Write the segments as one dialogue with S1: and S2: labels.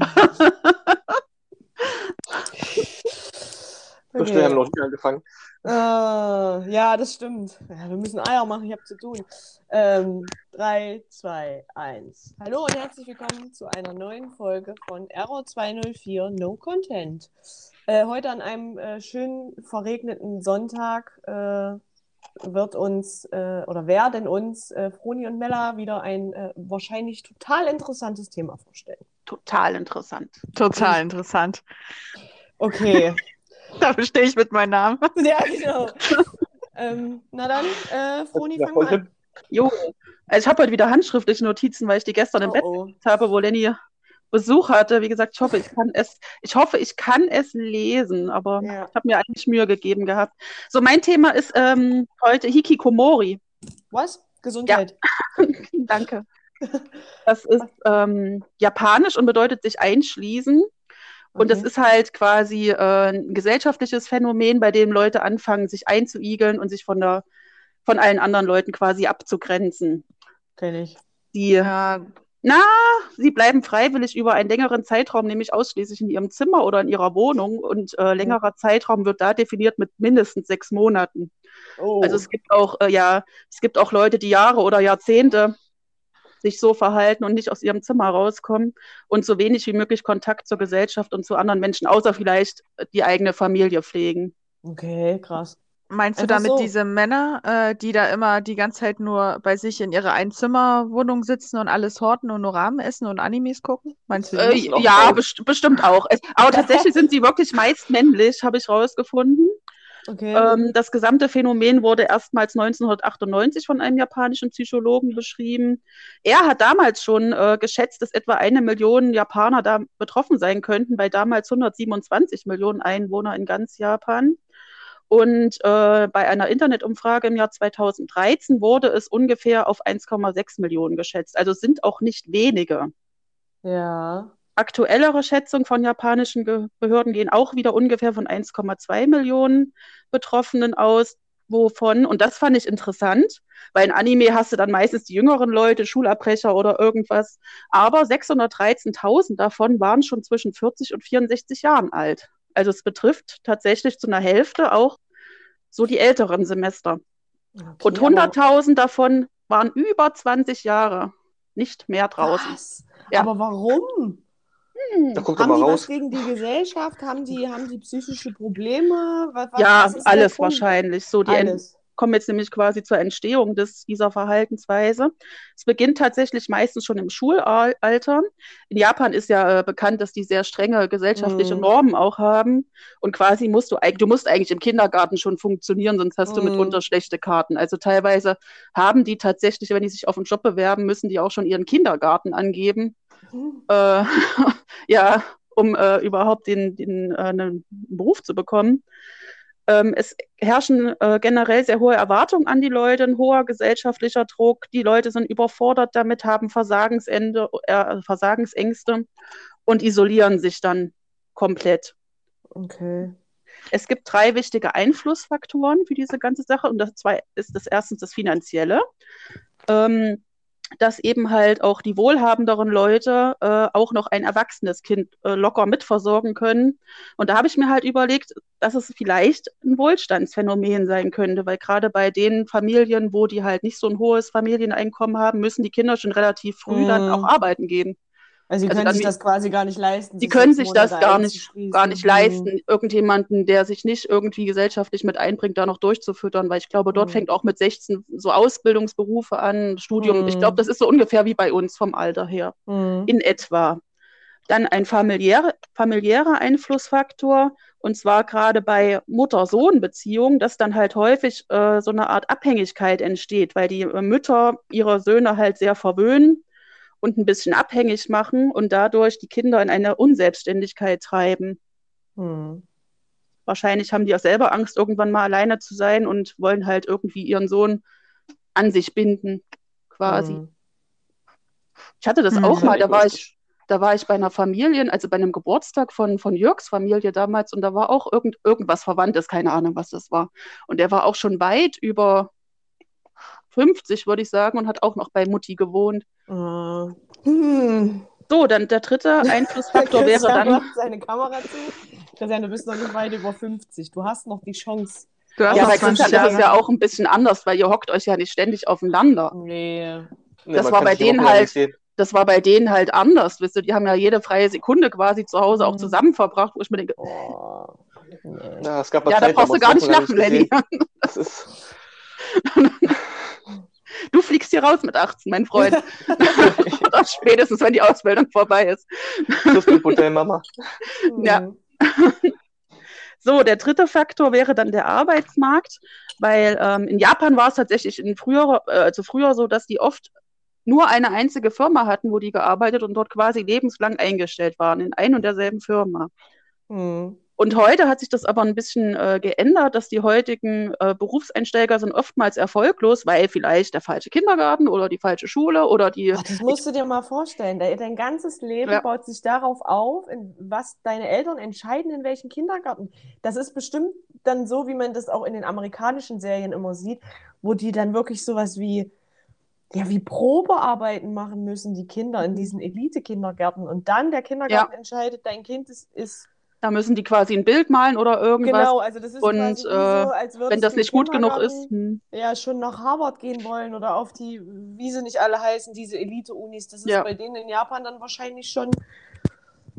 S1: So schnell haben wir noch nicht angefangen.
S2: Äh, ja, das stimmt. Ja, wir müssen Eier machen, ich habe zu tun. Ähm, 3, 2, 1. Hallo und herzlich willkommen zu einer neuen Folge von Error 204 No Content. Äh, heute an einem äh, schönen verregneten Sonntag äh, wird uns äh, oder werden uns äh, Froni und Mella wieder ein äh, wahrscheinlich total interessantes Thema vorstellen.
S3: Total interessant.
S4: Total interessant.
S2: Okay.
S4: Da bestehe ich mit meinem Namen.
S2: ja, genau. ähm, na dann, äh, Froni,
S1: Ja,
S2: fang mal an.
S3: Jo. Also ich habe heute wieder handschriftliche Notizen, weil ich die gestern im
S2: Oh,
S3: Bett
S2: oh.
S3: habe, wo Lenny Besuch hatte. Wie gesagt, ich hoffe, ich kann es, ich hoffe, ich kann es lesen, aber
S2: Ja.
S3: ich habe mir eigentlich Mühe gegeben gehabt. So, mein Thema ist ähm, heute Hikikomori.
S2: Was? Gesundheit.
S3: Danke. Das ist ähm, japanisch und bedeutet sich einschließen. Und das
S2: Okay.
S3: ist halt quasi äh, ein gesellschaftliches Phänomen, bei dem Leute anfangen, sich einzuigeln und sich von der, von allen anderen Leuten quasi abzugrenzen.
S2: Kenn ich.
S3: Die,
S4: Ja,
S3: na, sie bleiben freiwillig über einen längeren Zeitraum, nämlich ausschließlich in ihrem Zimmer oder in ihrer Wohnung. Und äh, längerer Zeitraum wird da definiert mit mindestens sechs Monaten.
S2: Oh.
S3: Also es gibt auch, äh, ja, es gibt auch Leute, die Jahre oder Jahrzehnte sich so verhalten und nicht aus ihrem Zimmer rauskommen und so wenig wie möglich Kontakt zur Gesellschaft und zu anderen Menschen, außer vielleicht die eigene Familie pflegen.
S2: okay, krass.
S4: meinst du
S2: Einfach
S4: damit
S2: so.
S4: diese Männer, äh, die da immer die ganze Zeit nur bei sich in ihrer Einzimmerwohnung sitzen und alles horten und nur Rahmen essen und Animes gucken? Meinst du?
S3: Äh, ja, best bestimmt auch. Es, aber tatsächlich sind sie wirklich meist männlich, habe ich rausgefunden.
S2: Okay.
S3: Ähm, das gesamte Phänomen wurde erstmals 1998 von einem japanischen Psychologen beschrieben. Er hat damals schon äh, geschätzt, dass etwa eine Million Japaner da betroffen sein könnten, bei damals 127 Millionen Einwohner in ganz Japan. Und äh, bei einer Internetumfrage im Jahr 2013 wurde es ungefähr auf 1,6 Millionen geschätzt. Also sind auch nicht wenige.
S2: ja.
S3: Aktuellere Schätzungen von japanischen Ge Behörden gehen auch wieder ungefähr von 1,2 Millionen Betroffenen aus, wovon, und das fand ich interessant, weil in Anime hast du dann meistens die jüngeren Leute, Schulabbrecher oder irgendwas, aber 613.000 davon waren schon zwischen 40 und 64 Jahren alt. Also es betrifft tatsächlich zu einer Hälfte auch so die älteren Semester.
S2: Okay,
S3: Und
S2: aber
S3: 100.000 davon waren über 20 Jahre, nicht mehr draußen.
S2: Was?
S3: Ja.
S2: Aber warum?
S3: Hm.
S1: Da guck doch
S2: Haben
S1: mal
S2: die was
S1: raus.
S2: gegen die Gesellschaft? Haben die, haben die psychische Probleme? Was, was,
S3: Ja,
S2: was
S3: alles wahrscheinlich. So, die
S2: Alles.
S3: kommen jetzt nämlich quasi zur Entstehung des, dieser Verhaltensweise. Es beginnt tatsächlich meistens schon im Schulalter. In Japan ist ja äh, bekannt, dass die sehr strenge gesellschaftliche
S2: Mhm.
S3: Normen auch haben. Und quasi musst du, du musst eigentlich im Kindergarten schon funktionieren, sonst hast du
S2: Mhm.
S3: mitunter schlechte Karten. Also teilweise haben die tatsächlich, wenn die sich auf einen Job bewerben, müssen die auch schon ihren Kindergarten angeben. Äh, ja, um äh, überhaupt den, den äh, einen Beruf zu bekommen. Ähm, es herrschen äh, generell sehr hohe Erwartungen an die Leute, ein hoher gesellschaftlicher Druck. Die Leute sind überfordert damit, haben Versagensende, äh, Versagensängste und isolieren sich dann komplett.
S2: Okay.
S3: Es gibt drei wichtige Einflussfaktoren für diese ganze Sache und das zwei ist das erstens das Finanzielle. Ähm, dass eben halt auch die wohlhabenderen Leute äh, auch noch ein erwachsenes Kind äh, locker mitversorgen können. Und da habe ich mir halt überlegt, dass es vielleicht ein Wohlstandsphänomen sein könnte, weil gerade bei den Familien, wo die halt nicht so ein hohes Familieneinkommen haben, müssen die Kinder schon relativ früh dann
S2: Mhm.
S3: auch arbeiten gehen.
S2: Also, die
S3: Also
S2: können sich das quasi gar nicht leisten.
S3: Die
S2: sich
S3: können sich das gar nicht, gar nicht leisten, irgendjemanden, der sich nicht irgendwie gesellschaftlich mit einbringt, da noch durchzufüttern, weil ich glaube, dort
S2: Mhm.
S3: fängt auch mit 16 so Ausbildungsberufe an, Studium. Ich glaube,
S2: Mhm.
S3: das ist so ungefähr wie bei uns vom Alter her,
S2: Hm.
S3: in etwa. Dann ein familiäre, familiärer Einflussfaktor, und zwar gerade bei Mutter-Sohn-Beziehungen, dass dann halt häufig äh, so eine Art Abhängigkeit entsteht, weil die äh, Mütter ihre Söhne halt sehr verwöhnen und ein bisschen abhängig machen und dadurch die Kinder in eine Unselbstständigkeit treiben.
S2: Hm.
S3: Wahrscheinlich haben die auch selber Angst, irgendwann mal alleine zu sein und wollen halt irgendwie ihren Sohn an sich binden, quasi.
S2: Hm.
S3: Ich hatte das
S4: Hm.
S3: auch mal, da war ich, da war ich bei einer Familie, also bei einem Geburtstag von, von Jörgs Familie damals und da war auch irgend, irgendwas Verwandtes, keine Ahnung, was das war. Und der war auch schon weit über 50, würde ich sagen, und hat auch noch bei Mutti gewohnt.
S2: Äh, hm.
S3: So, dann der dritte Einflussfaktor wäre dann.
S2: macht seine Kamera zu. Christian, du bist noch nicht weit über 50. Du hast noch die Chance.
S4: Du hast
S3: Ja, bei
S4: 20
S3: Christian ist es
S4: Jahre.
S3: ja auch ein bisschen anders, weil ihr hockt euch ja nicht ständig aufeinander.
S2: Nee.
S1: Nee,
S3: Das war bei denen halt-. Das war bei denen halt anders, wisst ihr, die haben ja jede freie Sekunde quasi zu Hause auch
S2: Mhm.
S3: zusammen verbracht, wo ich mir denke,
S2: Oh. Nee.
S1: Ja, es gab
S3: ja, da
S1: Zeiten,
S3: brauchst du gar nicht lachen, Lenny.
S1: Das ist,
S3: Du fliegst hier raus mit 18, mein Freund. Spätestens, wenn die Ausbildung vorbei ist.
S1: das ist Hotel Mama.
S3: Ja. So, der dritte Faktor wäre dann der Arbeitsmarkt, weil ähm, in Japan war es tatsächlich in früher, äh, also früher so, dass die oft nur eine einzige Firma hatten, wo die gearbeitet und dort quasi lebenslang eingestellt waren, in ein und derselben Firma.
S2: Mhm.
S3: Und heute hat sich das aber ein bisschen äh, geändert, dass die heutigen äh, Berufseinsteiger sind oftmals erfolglos, weil vielleicht der falsche Kindergarten oder die falsche Schule oder die.
S2: Ach, das musst du dir mal vorstellen. Dein, ganzes Leben
S3: Ja.
S2: baut sich darauf auf, was deine Eltern entscheiden, in welchen Kindergarten. Das ist bestimmt dann so, wie man das auch in den amerikanischen Serien immer sieht, wo die dann wirklich sowas wie, ja, wie Probearbeiten machen müssen, die Kinder in diesen Elite-Kindergärten. Und dann der Kindergarten entscheidet, dein Kind ist, ist
S3: Da müssen die quasi ein Bild malen oder irgendwas.
S2: genau, also das ist
S3: Und,
S2: wie
S3: äh,
S2: so, als
S3: Wenn das nicht gut genug ist. Hm.
S2: ja schon nach Harvard gehen wollen oder auf die, wie sie nicht alle heißen, diese Elite-Unis. Das ist
S3: Ja.
S2: bei denen in Japan dann wahrscheinlich schon,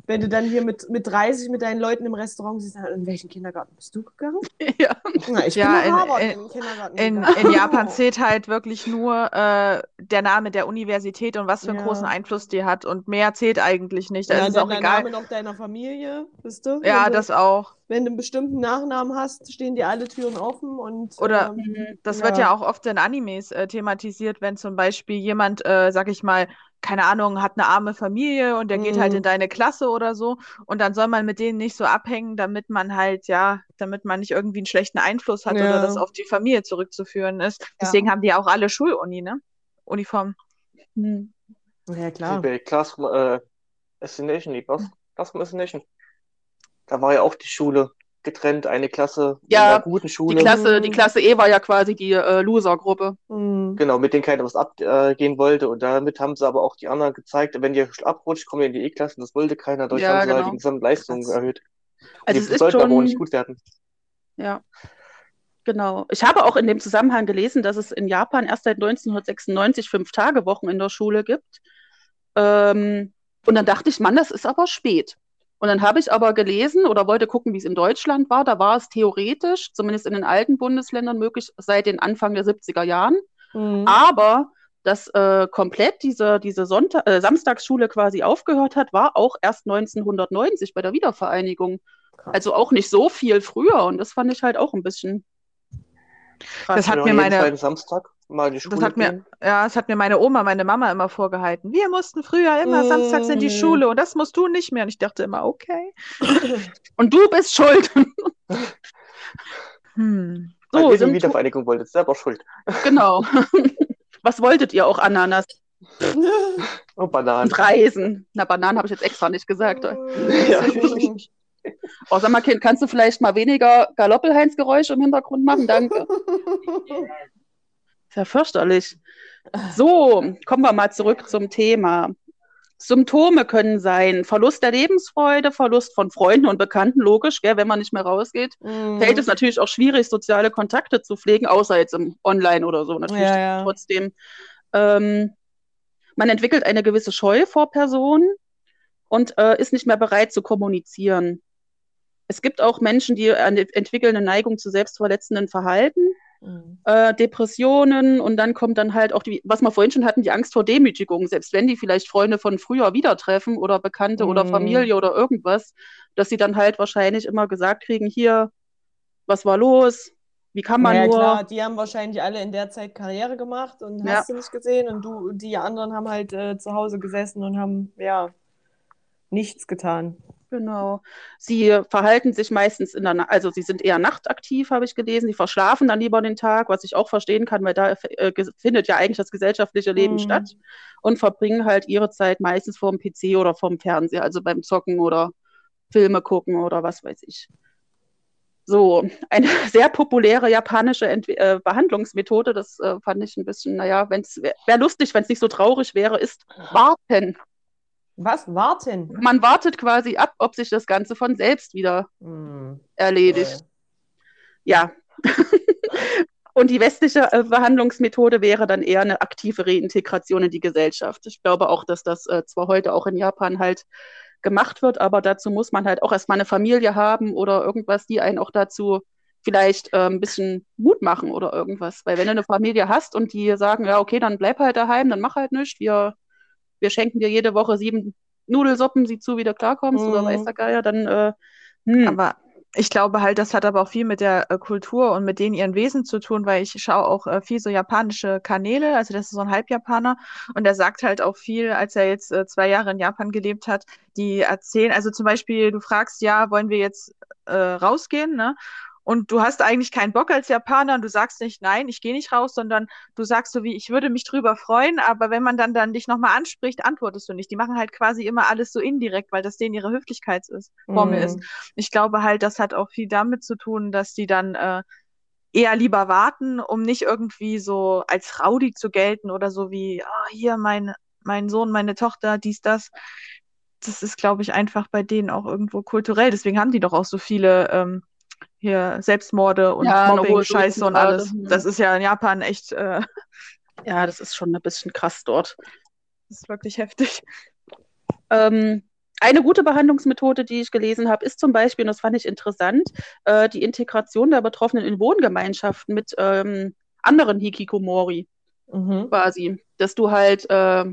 S2: wenn du dann hier mit, mit 30 mit deinen Leuten im Restaurant siehst, dann, in welchen Kindergarten bist du gegangen?
S3: ja.
S2: Na, ich
S4: Ja,
S2: bin
S4: in-
S2: Harvard
S4: in-
S2: in, den Kindergarten
S4: In,
S2: gegangen.
S4: in Japan zählt halt wirklich nur äh, der Name der Universität und was für einen
S2: Ja.
S4: großen Einfluss die hat. Und mehr zählt eigentlich nicht. Da
S2: ja,
S4: ist es auch
S2: der
S4: egal.
S2: Name noch deiner Familie, bist du?
S4: Ja,
S2: wenn du,
S4: das auch.
S2: Wenn du einen bestimmten Nachnamen hast, stehen dir alle Türen offen und
S4: Oder-
S2: ähm.
S4: Das
S2: Ja.
S4: wird ja auch oft in Animes äh, thematisiert, wenn zum Beispiel jemand, äh, sag ich mal, keine Ahnung, hat eine arme Familie und der geht halt
S2: Mhm.
S4: in deine Klasse oder so und dann soll man mit denen nicht so abhängen, damit man halt, ja, damit man nicht irgendwie einen schlechten Einfluss hat
S2: Ja.
S4: oder das auf die Familie zurückzuführen ist. Deswegen haben die auch alle Schuluni, ne? Uniform.
S3: Hm.
S2: ja klar.
S1: bei Classroom äh, Assassination, die Class- Classroom Assassination. Da war ja auch die Schule getrennt, eine Klasse
S3: Ja,
S1: in einer guten
S3: Die
S1: Schule.
S3: Klasse, die
S2: Mhm.
S3: Klasse E war ja quasi die äh, Loser-Gruppe.
S2: Mhm.
S1: Genau, mit denen keiner was abgehen wollte. Und damit haben sie aber auch die anderen gezeigt, wenn ihr abrutscht, kommt ihr in die E-Klasse. Das wollte keiner. Dadurch
S3: Ja,
S1: haben sie halt
S3: genau.
S1: die Gesamtleistung
S2: Krass.
S1: erhöht.
S3: Also
S1: die
S3: es ist
S1: sollten aber auch
S3: schon-
S1: nicht gut werden.
S3: Ja, genau. Ich habe auch in dem Zusammenhang gelesen, dass es in Japan erst seit 1996 Fünf-Tage-Wochen in der Schule gibt. Ähm, und dann dachte ich, Mann, das ist aber spät. Und dann habe ich aber gelesen oder wollte gucken, wie es in Deutschland war. Da war es theoretisch, zumindest in den alten Bundesländern, möglich seit den Anfang der 70er Jahren.
S2: Mhm.
S3: Aber dass äh, komplett diese, diese Sonntag äh, Samstagsschule quasi aufgehört hat, war auch erst 1990 bei der Wiedervereinigung.
S2: Krass.
S3: Also auch nicht so viel früher. Und das fand ich halt auch ein bisschen krass.
S4: Das hat mir meine-
S1: Samstag mal die Schule
S4: Das hat mir,
S1: gehen.
S4: ja, das hat mir meine Oma, meine Mama immer vorgehalten. Wir mussten früher immer samstags in die
S2: Mhm.
S4: Schule und das musst du nicht mehr. Und ich dachte immer, okay.
S3: Und du bist schuld.
S4: Hm.
S1: Weil
S3: So,
S1: ihr die Wiedervereinigung wolltet, selber schuld.
S3: genau. Was wolltet ihr auch, Ananas
S1: Oh, Bananen.
S3: und Reisen? Na, Bananen habe ich jetzt extra nicht gesagt.
S1: Ja.
S3: Oh, sag mal, Kind, kannst du vielleicht mal weniger Galoppelheinz-Geräusche im Hintergrund machen? Danke. Ja fürchterlich. So, kommen wir mal zurück zum Thema. Symptome können sein Verlust der Lebensfreude, Verlust von Freunden und Bekannten, logisch, gell, wenn man nicht mehr rausgeht.
S2: Mhm.
S3: Fällt es natürlich auch schwierig, soziale Kontakte zu pflegen, außer jetzt im Online oder so. Natürlich
S2: Ja, ja.
S3: trotzdem. Ähm, man entwickelt eine gewisse Scheu vor Personen und äh, ist nicht mehr bereit zu kommunizieren. Es gibt auch Menschen, die eine, entwickeln eine Neigung zu selbstverletzenden Verhalten
S2: Mhm.
S3: äh, Depressionen und dann kommt dann halt auch die, was wir vorhin schon hatten, die Angst vor Demütigung, selbst wenn die vielleicht Freunde von früher wieder treffen oder Bekannte oder
S2: Mhm.
S3: Familie oder irgendwas, dass sie dann halt wahrscheinlich immer gesagt kriegen, hier, was war los? Wie kann man
S2: ja,
S3: nur?
S2: klar, die haben wahrscheinlich alle in der Zeit Karriere gemacht und
S3: Ja.
S2: hast du nicht gesehen und du, die anderen haben halt äh, zu Hause gesessen und haben, ja, nichts getan.
S3: Genau. Sie verhalten sich meistens in der, Na also sie sind eher nachtaktiv, habe ich gelesen. Sie verschlafen dann lieber den Tag, was ich auch verstehen kann, weil da äh, findet ja eigentlich das gesellschaftliche Leben
S2: Mhm.
S3: statt und verbringen halt ihre Zeit meistens vorm PC oder vorm Fernseher, also beim Zocken oder Filme gucken oder was weiß ich. So, eine sehr populäre japanische Ent äh, Behandlungsmethode, das äh, fand ich ein bisschen, naja, wäre wär lustig, wenn es nicht so traurig wäre, ist warten.
S2: Was? Warten?
S3: Man wartet quasi ab, ob sich das Ganze von selbst wieder
S2: Hm.
S3: erledigt.
S2: Äh,
S3: Ja. Und die westliche äh, Behandlungsmethode wäre dann eher eine aktive Reintegration in die Gesellschaft. Ich glaube auch, dass das äh, zwar heute auch in Japan halt gemacht wird, aber dazu muss man halt auch erstmal eine Familie haben oder irgendwas, die einen auch dazu vielleicht äh, ein bisschen Mut machen oder irgendwas. Weil wenn du eine Familie hast und die sagen, ja, okay, dann bleib halt daheim, dann mach halt nichts, wir, wir schenken dir jede Woche sieben Nudelsuppen, sieh zu, wie du klarkommst oder
S2: Mhm.
S3: weiß der Geier, dann äh, hm.
S4: Aber ich glaube halt, das hat aber auch viel mit der äh, Kultur und mit denen ihren Wesen zu tun, weil ich schaue auch äh, viel so japanische Kanäle, also das ist so ein Halbjapaner und der sagt halt auch viel, als er jetzt äh, zwei Jahre in Japan gelebt hat, die erzählen, also zum Beispiel, du fragst, ja, wollen wir jetzt äh, rausgehen, ne? Und du hast eigentlich keinen Bock als Japaner und du sagst nicht, nein, ich gehe nicht raus, sondern du sagst so wie, ich würde mich drüber freuen, aber wenn man dann, dann dich nochmal anspricht, antwortest du nicht. Die machen halt quasi immer alles so indirekt, weil das denen ihre Höflichkeitsformel
S2: hm.
S4: ist. Ich glaube halt, das hat auch viel damit zu tun, dass die dann äh, eher lieber warten, um nicht irgendwie so als Rowdy zu gelten oder so wie, ah, hier mein, mein Sohn, meine Tochter, dies, das. Das ist, glaube ich, einfach bei denen auch irgendwo kulturell. Deswegen haben die doch auch so viele ähm, hier Selbstmorde und
S3: Ja,
S4: Mobbing, Scheiße und alles.
S3: hm.
S4: Das ist ja in Japan echt, äh,
S3: Ja, das ist schon ein bisschen krass dort.
S4: das ist wirklich heftig.
S3: Ähm, eine gute Behandlungsmethode, die ich gelesen habe, ist zum Beispiel, und das fand ich interessant, äh, die Integration der Betroffenen in Wohngemeinschaften mit ähm, anderen Hikikomori
S2: Mhm.
S3: quasi. Dass du halt äh,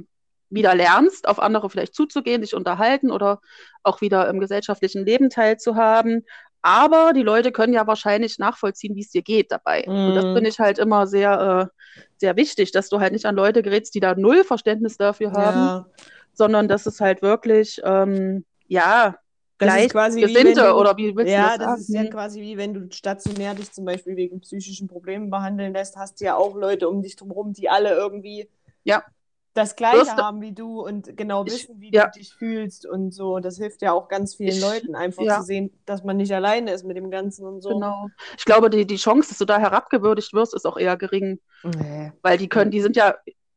S3: wieder lernst, auf andere vielleicht zuzugehen, dich unterhalten oder auch wieder im gesellschaftlichen Leben teilzuhaben. Aber die Leute können ja wahrscheinlich nachvollziehen, wie es dir geht dabei. Und das
S2: Mhm.
S3: finde ich halt immer sehr, äh, sehr wichtig, dass du halt nicht an Leute gerätst, die da null Verständnis dafür haben,
S2: Ja.
S3: sondern dass es halt wirklich, ähm, ja,
S2: Das ist quasi wie du-
S3: oder wie willst
S2: Ja,
S3: du das
S2: das
S3: sagen?
S2: ist ja quasi wie wenn du stationär dich zum Beispiel wegen psychischen Problemen behandeln lässt, hast du ja auch Leute um dich drumherum, die alle irgendwie
S3: Ja.
S2: Das Gleiche
S3: du-
S2: haben wie du und genau
S3: Ich-
S2: wissen, wie
S3: ja.
S2: du dich fühlst und so. Das hilft ja auch ganz vielen
S3: Ich-
S2: Leuten, einfach
S3: ja.
S2: zu sehen, dass man nicht alleine ist mit dem Ganzen und so.
S3: Genau. Ich glaube, die, die Chance, dass du da herabgewürdigt wirst, ist auch eher gering,
S2: Nee.
S3: weil die können, die sind ja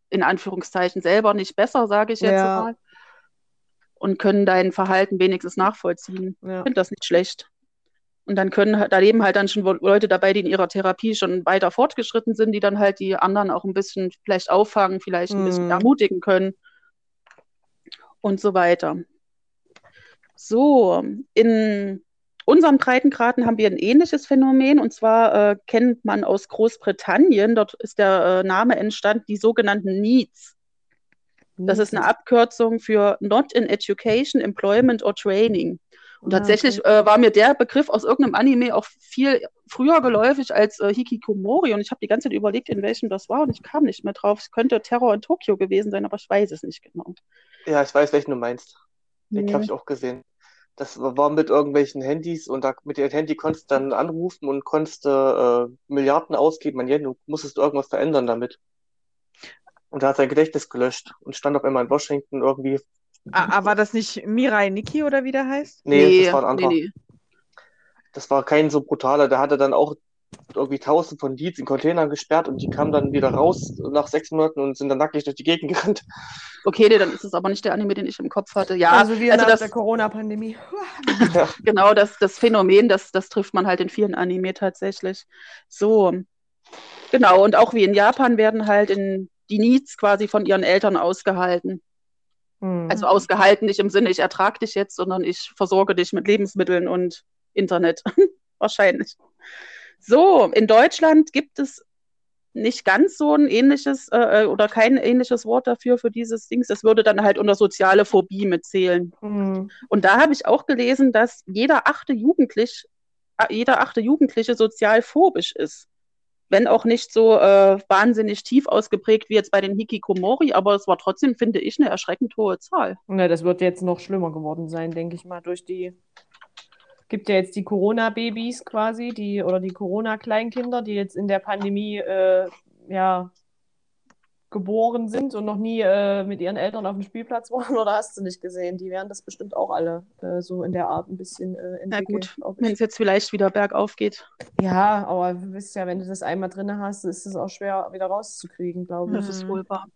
S3: in Anführungszeichen selber nicht besser, sage ich jetzt
S2: Ja.
S3: mal, und können dein Verhalten wenigstens nachvollziehen. Ich finde das nicht schlecht. Und dann können, halt- da leben halt dann schon Leute dabei, die in ihrer Therapie schon weiter fortgeschritten sind, die dann halt die anderen auch ein bisschen vielleicht auffangen, vielleicht ein bisschen
S2: Mhm.
S3: ermutigen können und so weiter. So, in unseren Breitengraden haben wir ein ähnliches Phänomen und zwar äh, kennt man aus Großbritannien, dort ist der äh, Name entstanden, die sogenannten NEEDs. Das ist eine Abkürzung für Not in Education, Employment or Training. Und
S2: Ah,
S3: tatsächlich
S2: okay.
S3: äh, war mir der Begriff aus irgendeinem Anime auch viel früher geläufig als äh, Hikikomori und ich habe die ganze Zeit überlegt, in welchem das war und ich kam nicht mehr drauf. Es könnte Terror in Tokio gewesen sein, aber ich weiß es nicht genau.
S1: Ja, ich weiß, welchen du meinst. Den
S3: Hm.
S1: habe ich auch gesehen. Das war mit irgendwelchen Handys und da mit dem Handy konntest du dann anrufen und konntest äh, Milliarden ausgeben an Yen. Du musstest irgendwas verändern damit. Und er hat sein Gedächtnis gelöscht und stand auf einmal in Washington irgendwie.
S4: Ah, ah, war das nicht Mirai Nikki oder wie der heißt?
S1: Nee, das war ein anderer.
S3: nee,
S1: Das war kein so brutaler. Der hatte dann auch irgendwie tausend von Leads in Containern gesperrt und die kamen dann wieder raus nach sechs Monaten und sind dann nackig durch die Gegend gerannt.
S3: Okay, nee, dann ist es aber nicht der Anime, den ich im Kopf hatte. Ja,
S2: also wie
S3: also
S2: nach
S3: das,
S2: der Corona-Pandemie.
S1: Ja.
S3: genau, das, das Phänomen, das, das trifft man halt in vielen Anime tatsächlich. So, genau, und auch wie in Japan werden halt in die Needs quasi von ihren Eltern ausgehalten.
S2: Hm.
S3: Also ausgehalten nicht im Sinne, ich ertrage dich jetzt, sondern ich versorge dich mit Lebensmitteln und Internet. Wahrscheinlich. So, in Deutschland gibt es nicht ganz so ein ähnliches äh, oder kein ähnliches Wort dafür für dieses Dings. Das würde dann halt unter soziale Phobie mitzählen.
S2: Hm.
S3: Und da habe ich auch gelesen, dass jeder achte Jugendlich, äh, jeder achte Jugendliche sozial phobisch ist. Wenn auch nicht so äh, wahnsinnig tief ausgeprägt wie jetzt bei den Hikikomori, aber es war trotzdem, finde ich, eine erschreckend hohe Zahl.
S2: Na, das wird jetzt noch schlimmer geworden sein, denke ich mal, durch die. Gibt ja jetzt die Corona-Babys quasi, die oder die Corona-Kleinkinder, die jetzt in der Pandemie äh, ja geboren sind und noch nie äh, mit ihren Eltern auf dem Spielplatz waren, oder hast du nicht gesehen? Die werden das bestimmt auch alle äh, so in der Art ein bisschen äh,
S3: Na
S2: entwickeln.
S3: gut, wenn es jetzt vielleicht wieder bergauf geht.
S2: Ja, aber du wisst ja, wenn du das einmal drin hast, ist es auch schwer wieder rauszukriegen, glaube ich.
S3: Das ist wohl wahr.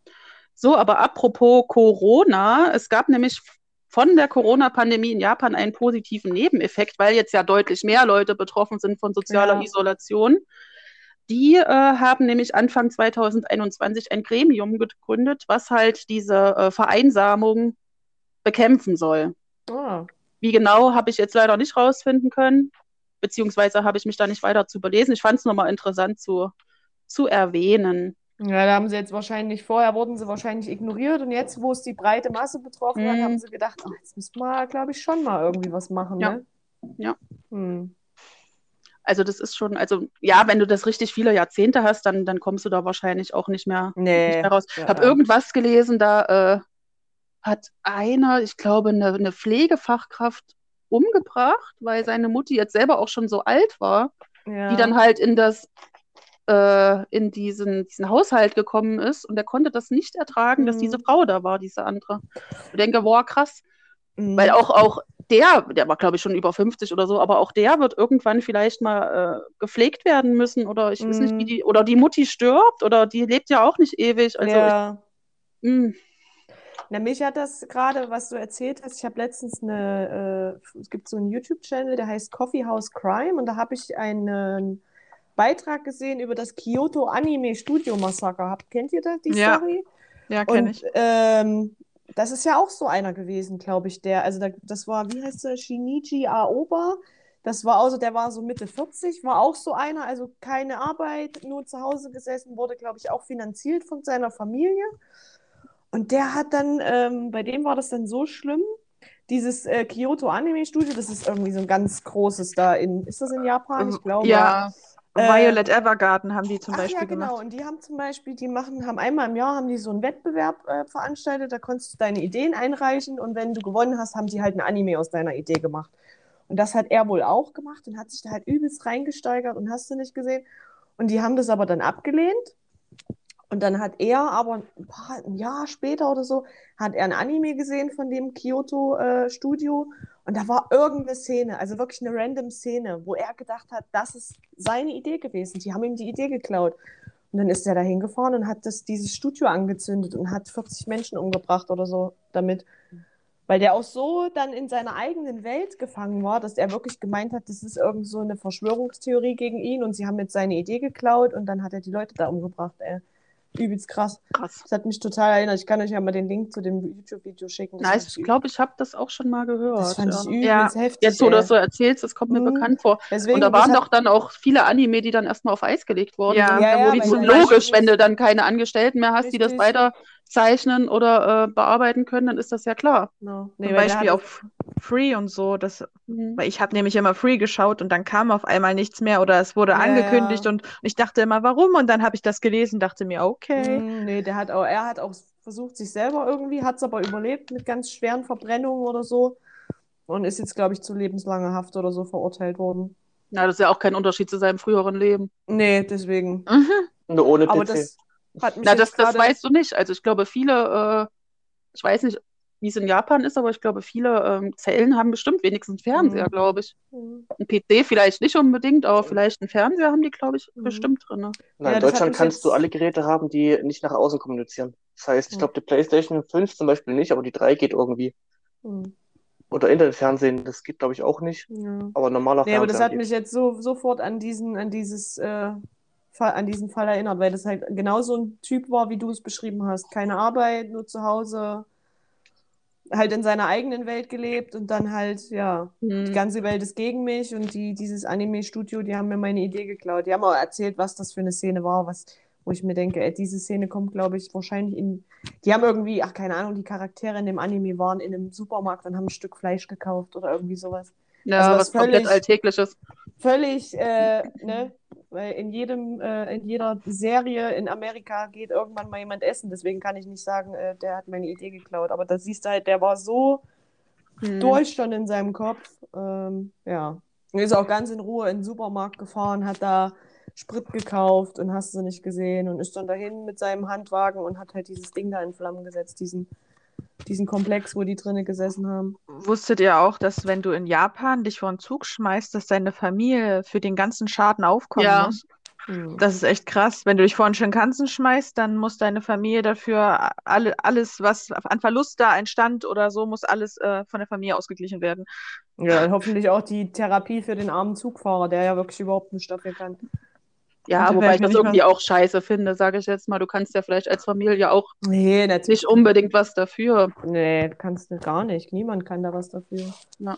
S3: So, aber apropos Corona, es gab nämlich von der Corona-Pandemie in Japan einen positiven Nebeneffekt, weil jetzt ja deutlich mehr Leute betroffen sind von sozialer
S2: Ja.
S3: Isolation. Die äh, haben nämlich Anfang 2021 ein Gremium gegründet, was halt diese äh, Vereinsamung bekämpfen soll.
S2: Ah.
S3: Wie genau, habe ich jetzt leider nicht rausfinden können, beziehungsweise habe ich mich da nicht weiter zu belesen. Ich fand es nochmal interessant zu, zu erwähnen.
S2: Ja, da haben sie jetzt wahrscheinlich, vorher wurden sie wahrscheinlich ignoriert und jetzt, wo es die breite Masse betroffen hat,
S3: Mhm.
S2: haben sie gedacht, ach, jetzt müssen wir, glaube ich, schon mal irgendwie was machen,
S3: Ja.
S2: ne?
S3: Ja.
S2: Hm.
S3: Also das ist schon, also ja, wenn du das richtig viele Jahrzehnte hast, dann, dann kommst du da wahrscheinlich auch nicht mehr, nicht
S2: Nee.
S3: mehr raus.
S2: Ja,
S3: Ich habe
S2: ja.
S3: irgendwas gelesen, da äh, hat einer, ich glaube, eine, eine Pflegefachkraft umgebracht, weil seine Mutti jetzt selber auch schon so alt war,
S2: Ja.
S3: die dann halt in das äh, in diesen, diesen Haushalt gekommen ist und der konnte das nicht ertragen, dass
S2: Mhm.
S3: diese Frau da war, diese andere. Ich denke, boah, krass.
S2: Mhm.
S3: Weil auch, auch der, der war, glaube ich, schon über 50 oder so, aber auch der wird irgendwann vielleicht mal äh, gepflegt werden müssen oder ich weiß nicht, wie
S2: Mhm.
S3: die, oder die Mutti stirbt oder die lebt ja auch nicht ewig. Also
S2: ja.
S3: ich, mh,
S2: Na, mich hat das gerade, was du erzählt hast, ich habe letztens eine, äh, es gibt so einen YouTube-Channel, der heißt Coffee House Crime und da habe ich einen Beitrag gesehen über das Kyoto Anime Studio Massaker. Kennt ihr das, die
S4: Ja,
S2: Story?
S4: Ja, kenne ich.
S2: ähm, das ist ja auch so einer gewesen, glaube ich, der, also da, das war, wie heißt der, Shinichi Aoba. Das war also, der war so Mitte 40, war auch so einer, also keine Arbeit, nur zu Hause gesessen, wurde, glaube ich, auch finanziert von seiner Familie. Und der hat dann, ähm, bei dem war das dann so schlimm, dieses äh, Kyoto Anime Studio, das ist irgendwie so ein ganz großes da in, ist das in Japan? Ich glaube.
S4: Ja, Violet Evergarden haben die zum
S2: Ach
S4: Beispiel
S2: ja, genau.
S4: gemacht.
S2: Und die haben zum Beispiel, die machen, haben einmal im Jahr haben die so einen Wettbewerb äh, veranstaltet, da konntest du deine Ideen einreichen und wenn du gewonnen hast, haben die halt ein Anime aus deiner Idee gemacht. Und das hat er wohl auch gemacht und hat sich da halt übelst reingesteigert und hast du nicht gesehen. Und die haben das aber dann abgelehnt. Und dann hat er aber ein, paar, ein Jahr später oder so, hat er ein Anime gesehen von dem Kyoto-Studio. und da war irgendeine Szene, also wirklich eine random Szene, wo er gedacht hat, das ist seine Idee gewesen. Die haben ihm die Idee geklaut. Und dann ist er da hingefahren und hat das, dieses Studio angezündet und hat 40 Menschen umgebracht oder so damit. Weil der auch so dann in seiner eigenen Welt gefangen war, dass er wirklich gemeint hat, das ist irgend so eine Verschwörungstheorie gegen ihn und sie haben jetzt seine Idee geklaut und dann hat er die Leute da umgebracht, ey. Übelst krass.
S3: krass.
S2: Das hat mich total erinnert. Ich kann euch ja mal den Link zu dem YouTube-Video schicken. Das fand
S3: ich glaube, ich habe das auch schon mal
S2: das
S3: gehört.
S2: fand
S3: ja.
S2: ich übelst
S4: Ja.
S2: heftig.
S3: Jetzt, wo du das so erzählst, das kommt mir
S2: Mhm.
S3: bekannt vor.
S2: Deswegen,
S3: Und da
S2: das
S3: waren doch dann auch viele Anime, die dann erstmal auf Eis gelegt wurden.
S4: Ja.
S2: Ja, ja,
S3: logisch, wenn du dann keine Angestellten mehr hast, die das
S2: Richtig.
S3: weiter zeichnen oder äh, bearbeiten können, dann ist das ja klar.
S2: No.
S4: Zum
S2: Nee, der
S4: Beispiel auf Free und so. Das,
S3: Mhm.
S4: weil ich habe nämlich immer Free geschaut und dann kam auf einmal nichts mehr oder es wurde
S2: Ja,
S4: angekündigt
S2: ja.
S4: und ich dachte immer, warum? Und dann habe ich das gelesen, dachte mir, okay.
S2: Mm, nee, der hat auch, er hat auch versucht, sich selber irgendwie, hat es aber überlebt mit ganz schweren Verbrennungen oder so. Und ist jetzt, glaube ich, zu lebenslanger Haft oder so verurteilt worden.
S3: Ja, das ist ja auch kein Unterschied zu seinem früheren Leben.
S2: Nee, deswegen.
S4: Mhm.
S1: Nur ohne
S2: Aber
S1: PC.
S2: das hat mich
S3: Na, das, das weißt du nicht. Also ich glaube, viele, äh, ich weiß nicht, wie es in Japan ist, aber ich glaube, viele ähm, Zellen haben bestimmt wenigstens einen Fernseher,
S2: Mhm.
S3: glaube ich.
S2: Mhm.
S3: Ein PC vielleicht nicht unbedingt, aber vielleicht einen Fernseher haben die, glaube ich,
S2: Mhm.
S3: bestimmt drin. Ne?
S1: Nein,
S2: Ja,
S1: in Deutschland kannst du
S2: jetzt-
S1: alle Geräte haben, die nicht nach außen kommunizieren. Das heißt, ich
S2: Ja.
S1: glaube, die PlayStation 5 zum Beispiel nicht, aber die 3 geht irgendwie.
S2: Mhm.
S1: Oder Internetfernsehen, das geht, glaube ich, auch nicht.
S2: Ja.
S1: Aber normaler
S2: Nee, aber das
S1: Fernseher
S2: hat
S1: geht.
S2: mich jetzt so sofort an diesen, an dieses, äh, Fall, an diesen Fall erinnert, weil das halt genau so ein Typ war, wie du es beschrieben hast. Keine Arbeit, nur zu Hause, halt in seiner eigenen Welt gelebt und dann halt, ja, die
S3: Hm.
S2: ganze Welt ist gegen mich und die, dieses Anime-Studio, die haben mir meine Idee geklaut. Die haben auch erzählt, was das für eine Szene war, was, wo ich mir denke, ey, diese Szene kommt, glaube ich, wahrscheinlich in. Die haben irgendwie, ach, keine Ahnung, die Charaktere in dem Anime waren in einem Supermarkt und haben ein Stück Fleisch gekauft oder irgendwie sowas.
S3: Ja,
S2: Also was
S3: was komplett
S2: völlig-
S3: Alltägliches.
S2: Völlig, äh, ne? Weil in jedem, äh, in jeder Serie in Amerika geht irgendwann mal jemand essen. Deswegen kann ich nicht sagen, äh, der hat meine Idee geklaut. Aber da siehst du halt, der war so
S3: Hm.
S2: durch schon in seinem Kopf. Ähm, ja. Und ist auch ganz in Ruhe in den Supermarkt gefahren, hat da Sprit gekauft und hast du nicht gesehen und ist dann dahin mit seinem Handwagen und hat halt dieses Ding da in Flammen gesetzt, diesen, diesen Komplex, wo die drinnen gesessen haben.
S4: Wusstet ihr auch, dass wenn du in Japan dich vor einen Zug schmeißt, dass deine Familie für den ganzen Schaden aufkommen
S3: Ja.
S4: muss? Das ist echt krass. Wenn du dich vor einen Shinkansen schmeißt, dann muss deine Familie dafür alle, alles, was an Verlust da entstand oder so, muss alles äh, von der Familie ausgeglichen werden.
S2: Ja, und hoffentlich auch die Therapie für den armen Zugfahrer, der ja wirklich überhaupt nicht dafür kann.
S3: Ja,
S4: Und
S3: wobei ich das irgendwie auch scheiße finde, sage ich jetzt mal. Du kannst ja vielleicht als Familie auch
S2: Nee, natürlich.
S3: nicht unbedingt was dafür.
S2: Nee, kannst du gar nicht. Niemand kann da was dafür.
S3: Ja.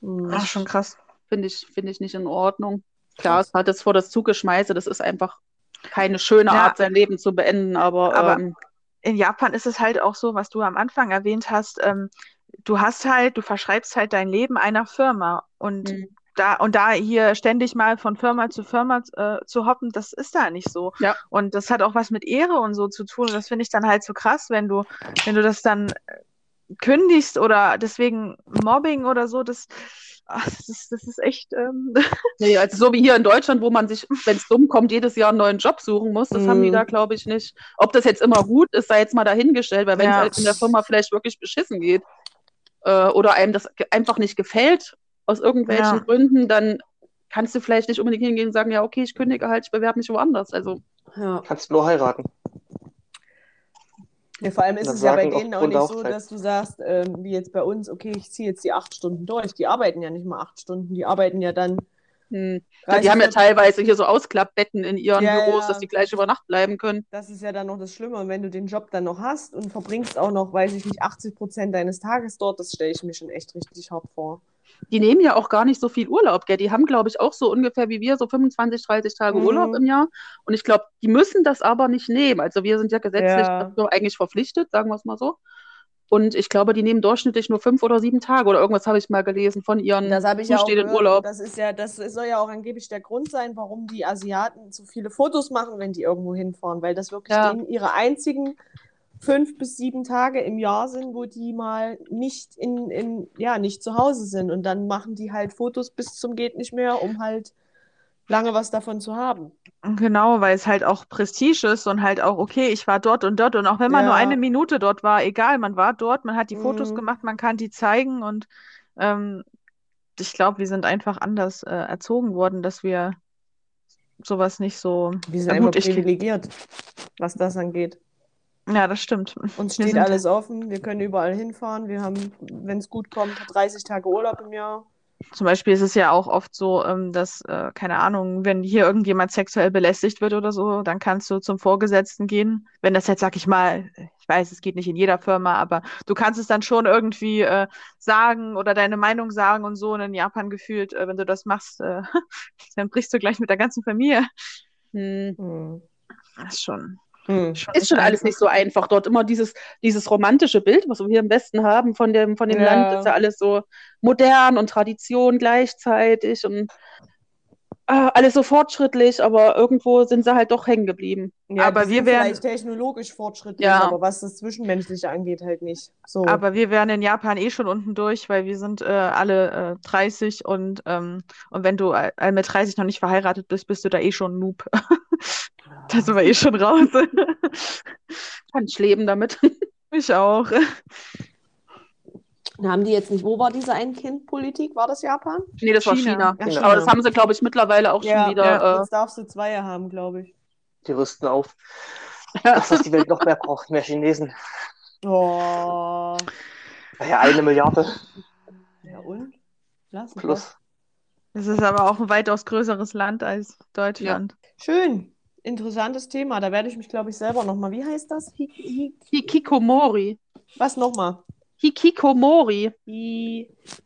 S2: Hm.
S4: Ach, schon krass.
S3: Finde ich, finde ich nicht in Ordnung. Klar, es hat es vor das Zugeschmeiße, das ist einfach keine schöne
S4: Ja.
S3: Art, sein Leben zu beenden, aber,
S4: Aber-
S3: ähm,
S4: in Japan ist es halt auch so, was du am Anfang erwähnt hast, ähm, du hast halt, du verschreibst halt dein Leben einer Firma und
S3: Mhm.
S4: Da und da hier ständig mal von Firma zu Firma äh, zu hoppen, das ist da nicht so.
S3: Ja.
S4: Und das hat auch was mit Ehre und so zu tun. Und das finde ich dann halt so krass, wenn du, wenn du das dann äh, kündigst oder deswegen Mobbing oder so, das, ach, das ist, das ist echt, ähm,
S3: nee, also so wie hier in Deutschland, wo man sich, wenn es dumm kommt, jedes Jahr einen neuen Job suchen muss, das haben die
S2: Mhm.
S3: da, glaube ich, nicht. Ob das jetzt immer gut ist, sei jetzt mal dahingestellt, weil wenn es
S4: Ja.
S3: halt in der Firma vielleicht wirklich beschissen geht äh, oder einem das einfach nicht gefällt, aus irgendwelchen
S4: Ja.
S3: Gründen, dann kannst du vielleicht nicht unbedingt hingehen und sagen, ja, okay, ich kündige halt, ich bewerbe mich woanders. Also,
S2: Ja.
S1: Kannst nur heiraten.
S2: Ja, vor allem ist es ja bei denen auch nicht so,
S1: Hochzeit.
S2: dass du sagst, ähm, wie jetzt bei uns, okay, ich ziehe jetzt die acht Stunden durch. Die arbeiten ja nicht mal acht Stunden, die arbeiten ja dann.
S3: hm.
S2: 30,
S3: die haben ja
S2: 40
S3: teilweise hier so Ausklappbetten in ihren
S2: Ja,
S3: Büros,
S2: ja.
S3: dass die gleich über Nacht bleiben können.
S2: Das ist ja dann noch das Schlimme. Und wenn du den Job dann noch hast und verbringst auch noch, weiß ich nicht, 80 Prozent deines Tages dort, das stelle ich mir schon echt richtig hart vor.
S3: Die nehmen ja auch gar nicht so viel Urlaub, gell? Die haben, glaube ich, auch so ungefähr wie wir, so 25, 30 Tage
S2: Mhm.
S3: Urlaub im Jahr. Und ich glaube, die müssen das aber nicht nehmen. Also wir sind ja gesetzlich
S2: Ja.
S3: eigentlich verpflichtet, sagen wir es mal so. Und ich glaube, die nehmen durchschnittlich nur fünf oder sieben Tage oder irgendwas habe ich mal gelesen von ihren
S2: Das ich ja
S3: zustehenden
S2: gehört.
S3: Urlaub.
S2: Das ist ja, das soll ja auch angeblich der Grund sein, warum die Asiaten so viele Fotos machen, wenn die irgendwo hinfahren, weil das wirklich
S3: Ja.
S2: denen ihre einzigen fünf bis sieben Tage im Jahr sind, wo die mal nicht in, in, ja, nicht zu Hause sind. Und dann machen die halt Fotos bis zum geht nicht mehr, um halt lange was davon zu haben.
S4: Genau, weil es halt auch Prestige ist und halt auch, okay, ich war dort und dort und auch wenn man nur
S2: Ja.
S4: eine Minute dort war, egal, man war dort, man hat die Fotos
S2: Mhm.
S4: gemacht, man kann die zeigen und ähm, ich glaube, wir sind einfach anders äh, erzogen worden, dass wir sowas nicht so.
S2: Wir sind
S4: Ja, gut,
S2: privilegiert, was das angeht.
S4: Ja, das stimmt.
S2: Uns steht
S4: sind-
S2: alles offen, wir können überall hinfahren, wir haben, wenn es gut kommt, 30 Tage Urlaub im Jahr.
S4: Zum Beispiel ist es ja auch oft so, ähm, dass, äh, keine Ahnung, wenn hier irgendjemand sexuell belästigt wird oder so, dann kannst du zum Vorgesetzten gehen. Wenn das jetzt, sag ich mal, ich weiß, es geht nicht in jeder Firma, aber du kannst es dann schon irgendwie äh, sagen oder deine Meinung sagen und so. Und in Japan gefühlt, äh, wenn du das machst, dann brichst du gleich mit der ganzen Familie.
S3: Hm.
S2: Hm.
S4: Das ist schon,
S2: Hm.
S4: schon
S3: Ist schon alles
S4: einfach.
S3: nicht so einfach. Dort immer dieses, dieses romantische Bild, was wir hier im Westen haben von dem, von dem
S2: Ja.
S3: Land, ist ja alles so modern und Tradition gleichzeitig und äh, alles so fortschrittlich, aber irgendwo sind sie halt doch hängen geblieben.
S2: Ja,
S4: Aber
S2: die
S4: wir wären-
S2: vielleicht technologisch fortschrittlich,
S3: Ja.
S2: aber was das Zwischenmenschliche angeht, halt nicht. So.
S4: Aber wir wären in Japan eh schon unten durch, weil wir sind äh, alle äh, 30 und, ähm, und wenn du äh, mit 30 noch nicht verheiratet bist, bist du da eh schon ein Noob. da sind wir eh schon raus.
S3: Kann ich leben damit.
S4: Ich auch.
S2: haben die jetzt nicht, wo war diese Ein-Kind-Politik? War das Japan?
S3: nee, das war
S4: China.
S3: China.
S2: Ja,
S3: Aber
S2: China.
S3: das haben sie, glaube ich, mittlerweile auch schon wieder.
S2: ja, jetzt darfst du zwei haben, glaube ich.
S1: Die rüsten auf.
S3: Äh,
S1: Das, was die Welt noch mehr braucht, mehr Chinesen.
S2: Oh.
S1: Naja, eine Milliarde
S2: Ja und? Lass
S1: plus.
S4: Es ist aber auch ein weitaus größeres Land als Deutschland.
S2: Schön. Interessantes Thema. Da werde ich mich, glaube ich, selber nochmal. Wie heißt das? Hi, hi,
S3: Hikikomori.
S2: was nochmal?
S3: Hikikomori.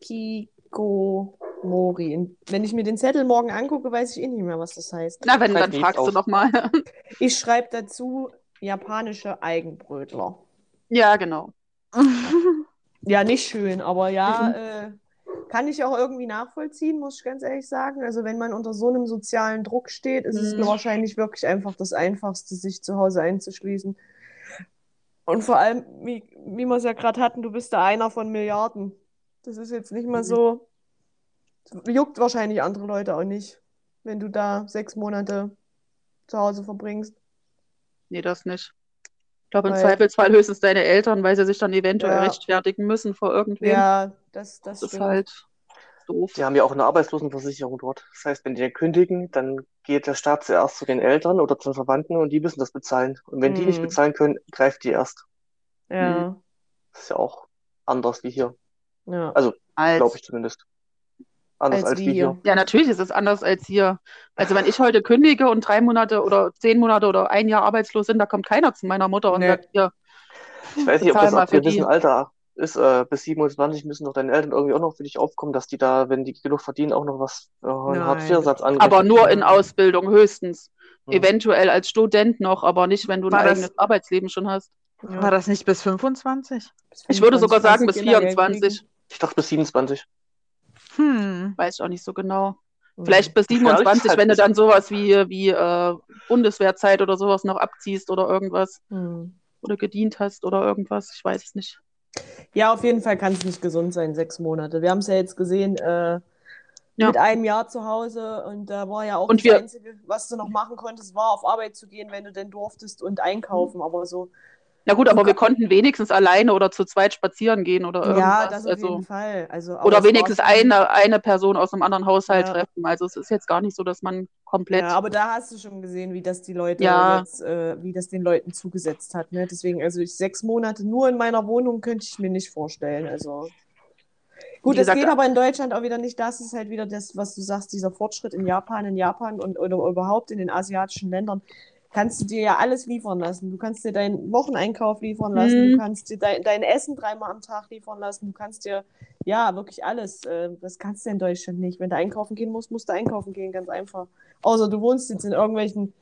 S2: Hikikomori. Wenn ich mir den Zettel morgen angucke, weiß ich eh nicht mehr, was das heißt.
S3: Na, wenn, dann fragst du
S1: auf.
S3: nochmal.
S2: Ich schreibe dazu japanische Eigenbrötler.
S3: ja, genau.
S2: Ja, nicht schön, aber ja, äh, kann ich auch irgendwie nachvollziehen, muss ich ganz ehrlich sagen. Also wenn man unter so einem sozialen Druck steht, ist es
S3: Mhm.
S2: wahrscheinlich wirklich einfach das Einfachste, sich zu Hause einzuschließen. Und vor allem, wie, wie wir es ja gerade hatten, du bist da einer von Milliarden. Das ist jetzt nicht mal
S3: Mhm.
S2: so, juckt wahrscheinlich andere Leute auch nicht, wenn du da sechs Monate zu Hause verbringst.
S3: Nee, das nicht. Ich glaube, im Zweifelsfall höchstens deine Eltern, weil sie sich dann eventuell
S2: Ja.
S3: rechtfertigen müssen vor irgendwem.
S2: Ja, das, das
S3: das ist halt doof.
S1: Die haben ja auch eine Arbeitslosenversicherung dort. Das heißt, wenn die kündigen, dann geht der Staat zuerst zu den Eltern oder zu den Verwandten und die müssen das bezahlen. Und wenn die nicht
S2: Hm.
S1: bezahlen können, greift die erst.
S2: Ja,
S1: Das ist ja auch anders wie hier.
S2: ja.
S1: Also,
S3: Als,
S1: glaube ich zumindest. Anders
S2: Als
S1: als,
S2: wie
S1: hier.
S2: hier.
S3: Ja, natürlich ist es anders als hier. Also wenn ich heute kündige und drei Monate oder zehn Monate oder ein Jahr arbeitslos sind, da kommt keiner zu meiner Mutter und
S2: Nee.
S3: sagt, hier,
S1: Ich weiß nicht, ob das ab
S3: die.
S1: Alter ist. Äh, bis 27 müssen doch deine Eltern irgendwie auch noch für dich aufkommen, dass die da, wenn die genug verdienen, auch noch was äh, einen. Hartz-IV-Satz
S3: Aber
S1: anrechnen.
S3: nur in Ausbildung höchstens.
S1: Hm.
S3: Eventuell als Student noch, aber nicht, wenn du ein
S4: War das-
S3: eigenes Arbeitsleben schon hast.
S2: Ja.
S4: War das nicht bis 25?
S2: Bis
S3: Ich würde sogar
S2: 25
S3: sagen bis
S2: kannst du Kindergeld
S3: 24.
S2: kriegen.
S1: Ich dachte bis 27.
S4: Hm.
S3: Weiß ich auch nicht so genau.
S2: Mhm.
S3: Vielleicht bis
S1: Gefährlich
S3: 27,
S1: halt
S3: wenn du dann sowas wie, wie äh, Bundeswehrzeit oder sowas noch abziehst oder irgendwas.
S2: Hm.
S3: Oder gedient hast oder irgendwas. Ich weiß es nicht.
S2: Ja, auf jeden Fall kann es nicht gesund sein, sechs Monate. Wir haben es ja jetzt gesehen, äh,
S3: Ja.
S2: mit einem Jahr zu Hause und da war ja auch
S3: Und
S2: das
S3: wir-
S2: Einzige, was du noch machen konntest, war auf Arbeit zu gehen, wenn du denn durftest und einkaufen. Aber so,
S3: Na gut, aber wir konnten wenigstens alleine oder zu zweit spazieren gehen oder irgendwas.
S2: ja, das auf
S3: also,
S2: jeden Fall. Also,
S3: oder
S2: es
S3: wenigstens eine, eine Person aus einem anderen Haushalt
S2: Ja.
S3: treffen. Also es ist jetzt gar nicht so, dass man komplett.
S2: Ja, aber da hast du schon gesehen, wie das die Leute
S3: Ja.
S2: jetzt, äh, wie das den Leuten zugesetzt hat. Ne? Deswegen, also ich, sechs Monate nur in meiner Wohnung könnte ich mir nicht vorstellen. Also gut,
S3: gesagt,
S2: geht aber in Deutschland auch wieder nicht. Das ist halt wieder das, was du sagst, dieser Fortschritt in Japan, in Japan und oder überhaupt in den asiatischen Ländern. Kannst du dir ja alles liefern lassen. Du kannst dir deinen Wocheneinkauf liefern lassen,
S3: Mhm.
S2: du kannst dir dein, dein Essen dreimal am Tag liefern lassen, du kannst dir, ja, wirklich alles. Äh, das kannst du in Deutschland nicht. Wenn du einkaufen gehen musst, musst du einkaufen gehen, ganz einfach. Außer du wohnst jetzt in irgendwelchen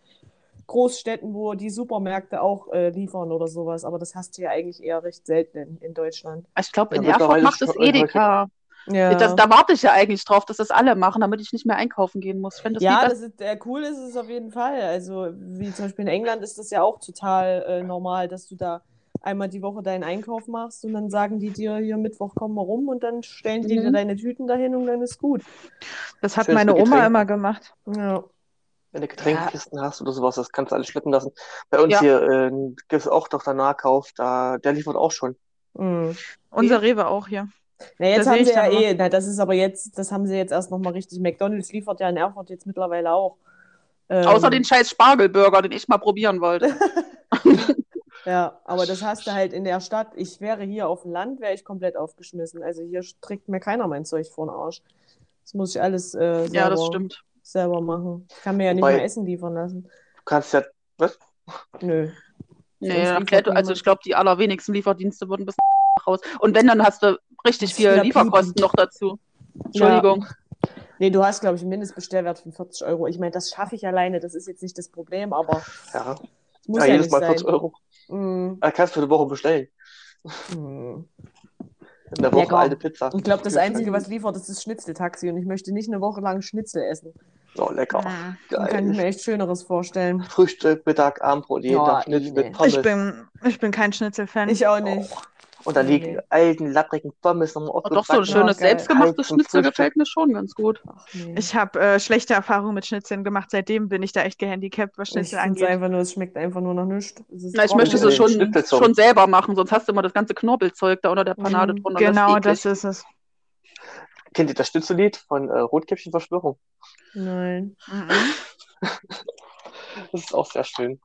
S2: Großstädten, wo die Supermärkte auch äh, liefern oder sowas. Aber das hast du ja eigentlich eher recht selten in, in Deutschland.
S3: Ich glaube,
S1: Ja,
S3: in Erfurt
S1: mittlerweile
S3: macht es Edeka.
S2: Ja,
S3: Das, da warte ich ja eigentlich drauf, dass das alle machen, damit ich nicht mehr einkaufen gehen muss. Das
S2: ja das ist, äh, cool ist es auf jeden Fall. Also, wie zum Beispiel in England ist das ja auch total äh, normal, dass du da einmal die Woche deinen Einkauf machst und dann sagen die dir, hier Mittwoch kommen wir rum und dann stellen die dir
S3: Mhm.
S2: deine Tüten dahin und dann ist gut.
S4: Das hat
S1: Schönes
S4: meine Oma
S1: Getränken.
S4: immer gemacht.
S2: Ja.
S1: Wenn du Getränkekisten hast oder sowas, das kannst du alles schleppen lassen. Bei uns
S3: Ja.
S1: hier äh, gibt es auch doch der Nahkauf, da, der liefert auch schon.
S2: Mhm.
S4: Unser Rewe auch hier.
S2: Na, jetzt
S4: Das
S2: haben sie ja eh, na, das ist aber jetzt, das haben sie jetzt erst nochmal richtig. McDonalds liefert ja in Erfurt jetzt mittlerweile auch. Ähm,
S3: Außer den scheiß Spargelburger, den ich mal probieren wollte.
S2: Ja, aber das hast du halt in der Stadt. Ich wäre hier auf dem Land, wäre ich komplett aufgeschmissen. Also hier trägt mir keiner mein Zeug vor den Arsch. Das muss ich alles äh, selber,
S3: Ja, das stimmt.
S2: selber machen. Ich kann mir ja nicht mehr Essen liefern lassen.
S1: Du kannst ja, was?
S2: Nö.
S3: Nee, klärt- also ich glaube, die allerwenigsten Lieferdienste würden bis raus. Und wenn, dann hast du richtig viel Lieferkosten noch dazu. Entschuldigung.
S2: Nee, du hast, glaube ich, einen Mindestbestellwert von 40 Euro. Ich meine, das schaffe ich alleine, das ist jetzt nicht das Problem, aber
S1: Ja,
S2: es muss
S1: ja,
S2: ja,
S1: jedes
S2: nicht
S1: Mal
S2: sein.
S1: 40 Euro.
S2: Mm,
S1: Da kannst du eine Woche bestellen.
S2: mm.
S1: In der Woche
S2: Lecker.
S1: alte Pizza.
S2: Ich glaube, das Einzige, was liefert, ist das Schnitzeltaxi und ich möchte nicht eine Woche lang Schnitzel essen.
S1: Oh, lecker.
S4: Mhm.
S2: Da kann ich mir
S1: Geil.
S2: echt Schöneres vorstellen.
S1: Frühstück, Mittag, Abendbrot, jeden
S2: Ja,
S1: Tag Schnitzel
S2: nee.
S1: mit Pommes.
S4: Ich bin, ich bin kein Schnitzelfan.
S2: Ich auch nicht.
S1: Und dann die
S2: Nee.
S1: alten, lapprigen Pommes noch
S3: Aber doch so ein
S1: aufgebacken.
S3: schönes
S2: geil.
S3: selbstgemachtes
S1: Halt
S3: Schnitzel gefällt mir schon ganz gut.
S2: Ach, nee.
S4: Ich habe äh, schlechte Erfahrungen mit Schnitzeln gemacht. Seitdem bin ich da echt gehandicapt, was
S2: Ich
S4: Schnitzel
S2: es
S4: angeht.
S2: einfach nur, es schmeckt einfach nur nach nichts. Es
S3: Na, ich möchte
S1: den
S3: schon, schon selber machen, sonst hast du immer das ganze Knorpelzeug da unter der Panade
S2: Mhm,
S3: drunter.
S4: Genau,
S3: das
S4: das
S3: ist
S4: es.
S1: Kennt ihr das Schnitzellied von äh, Rotkäppchen Verschwörung?
S2: Nein.
S1: Das ist auch sehr schön.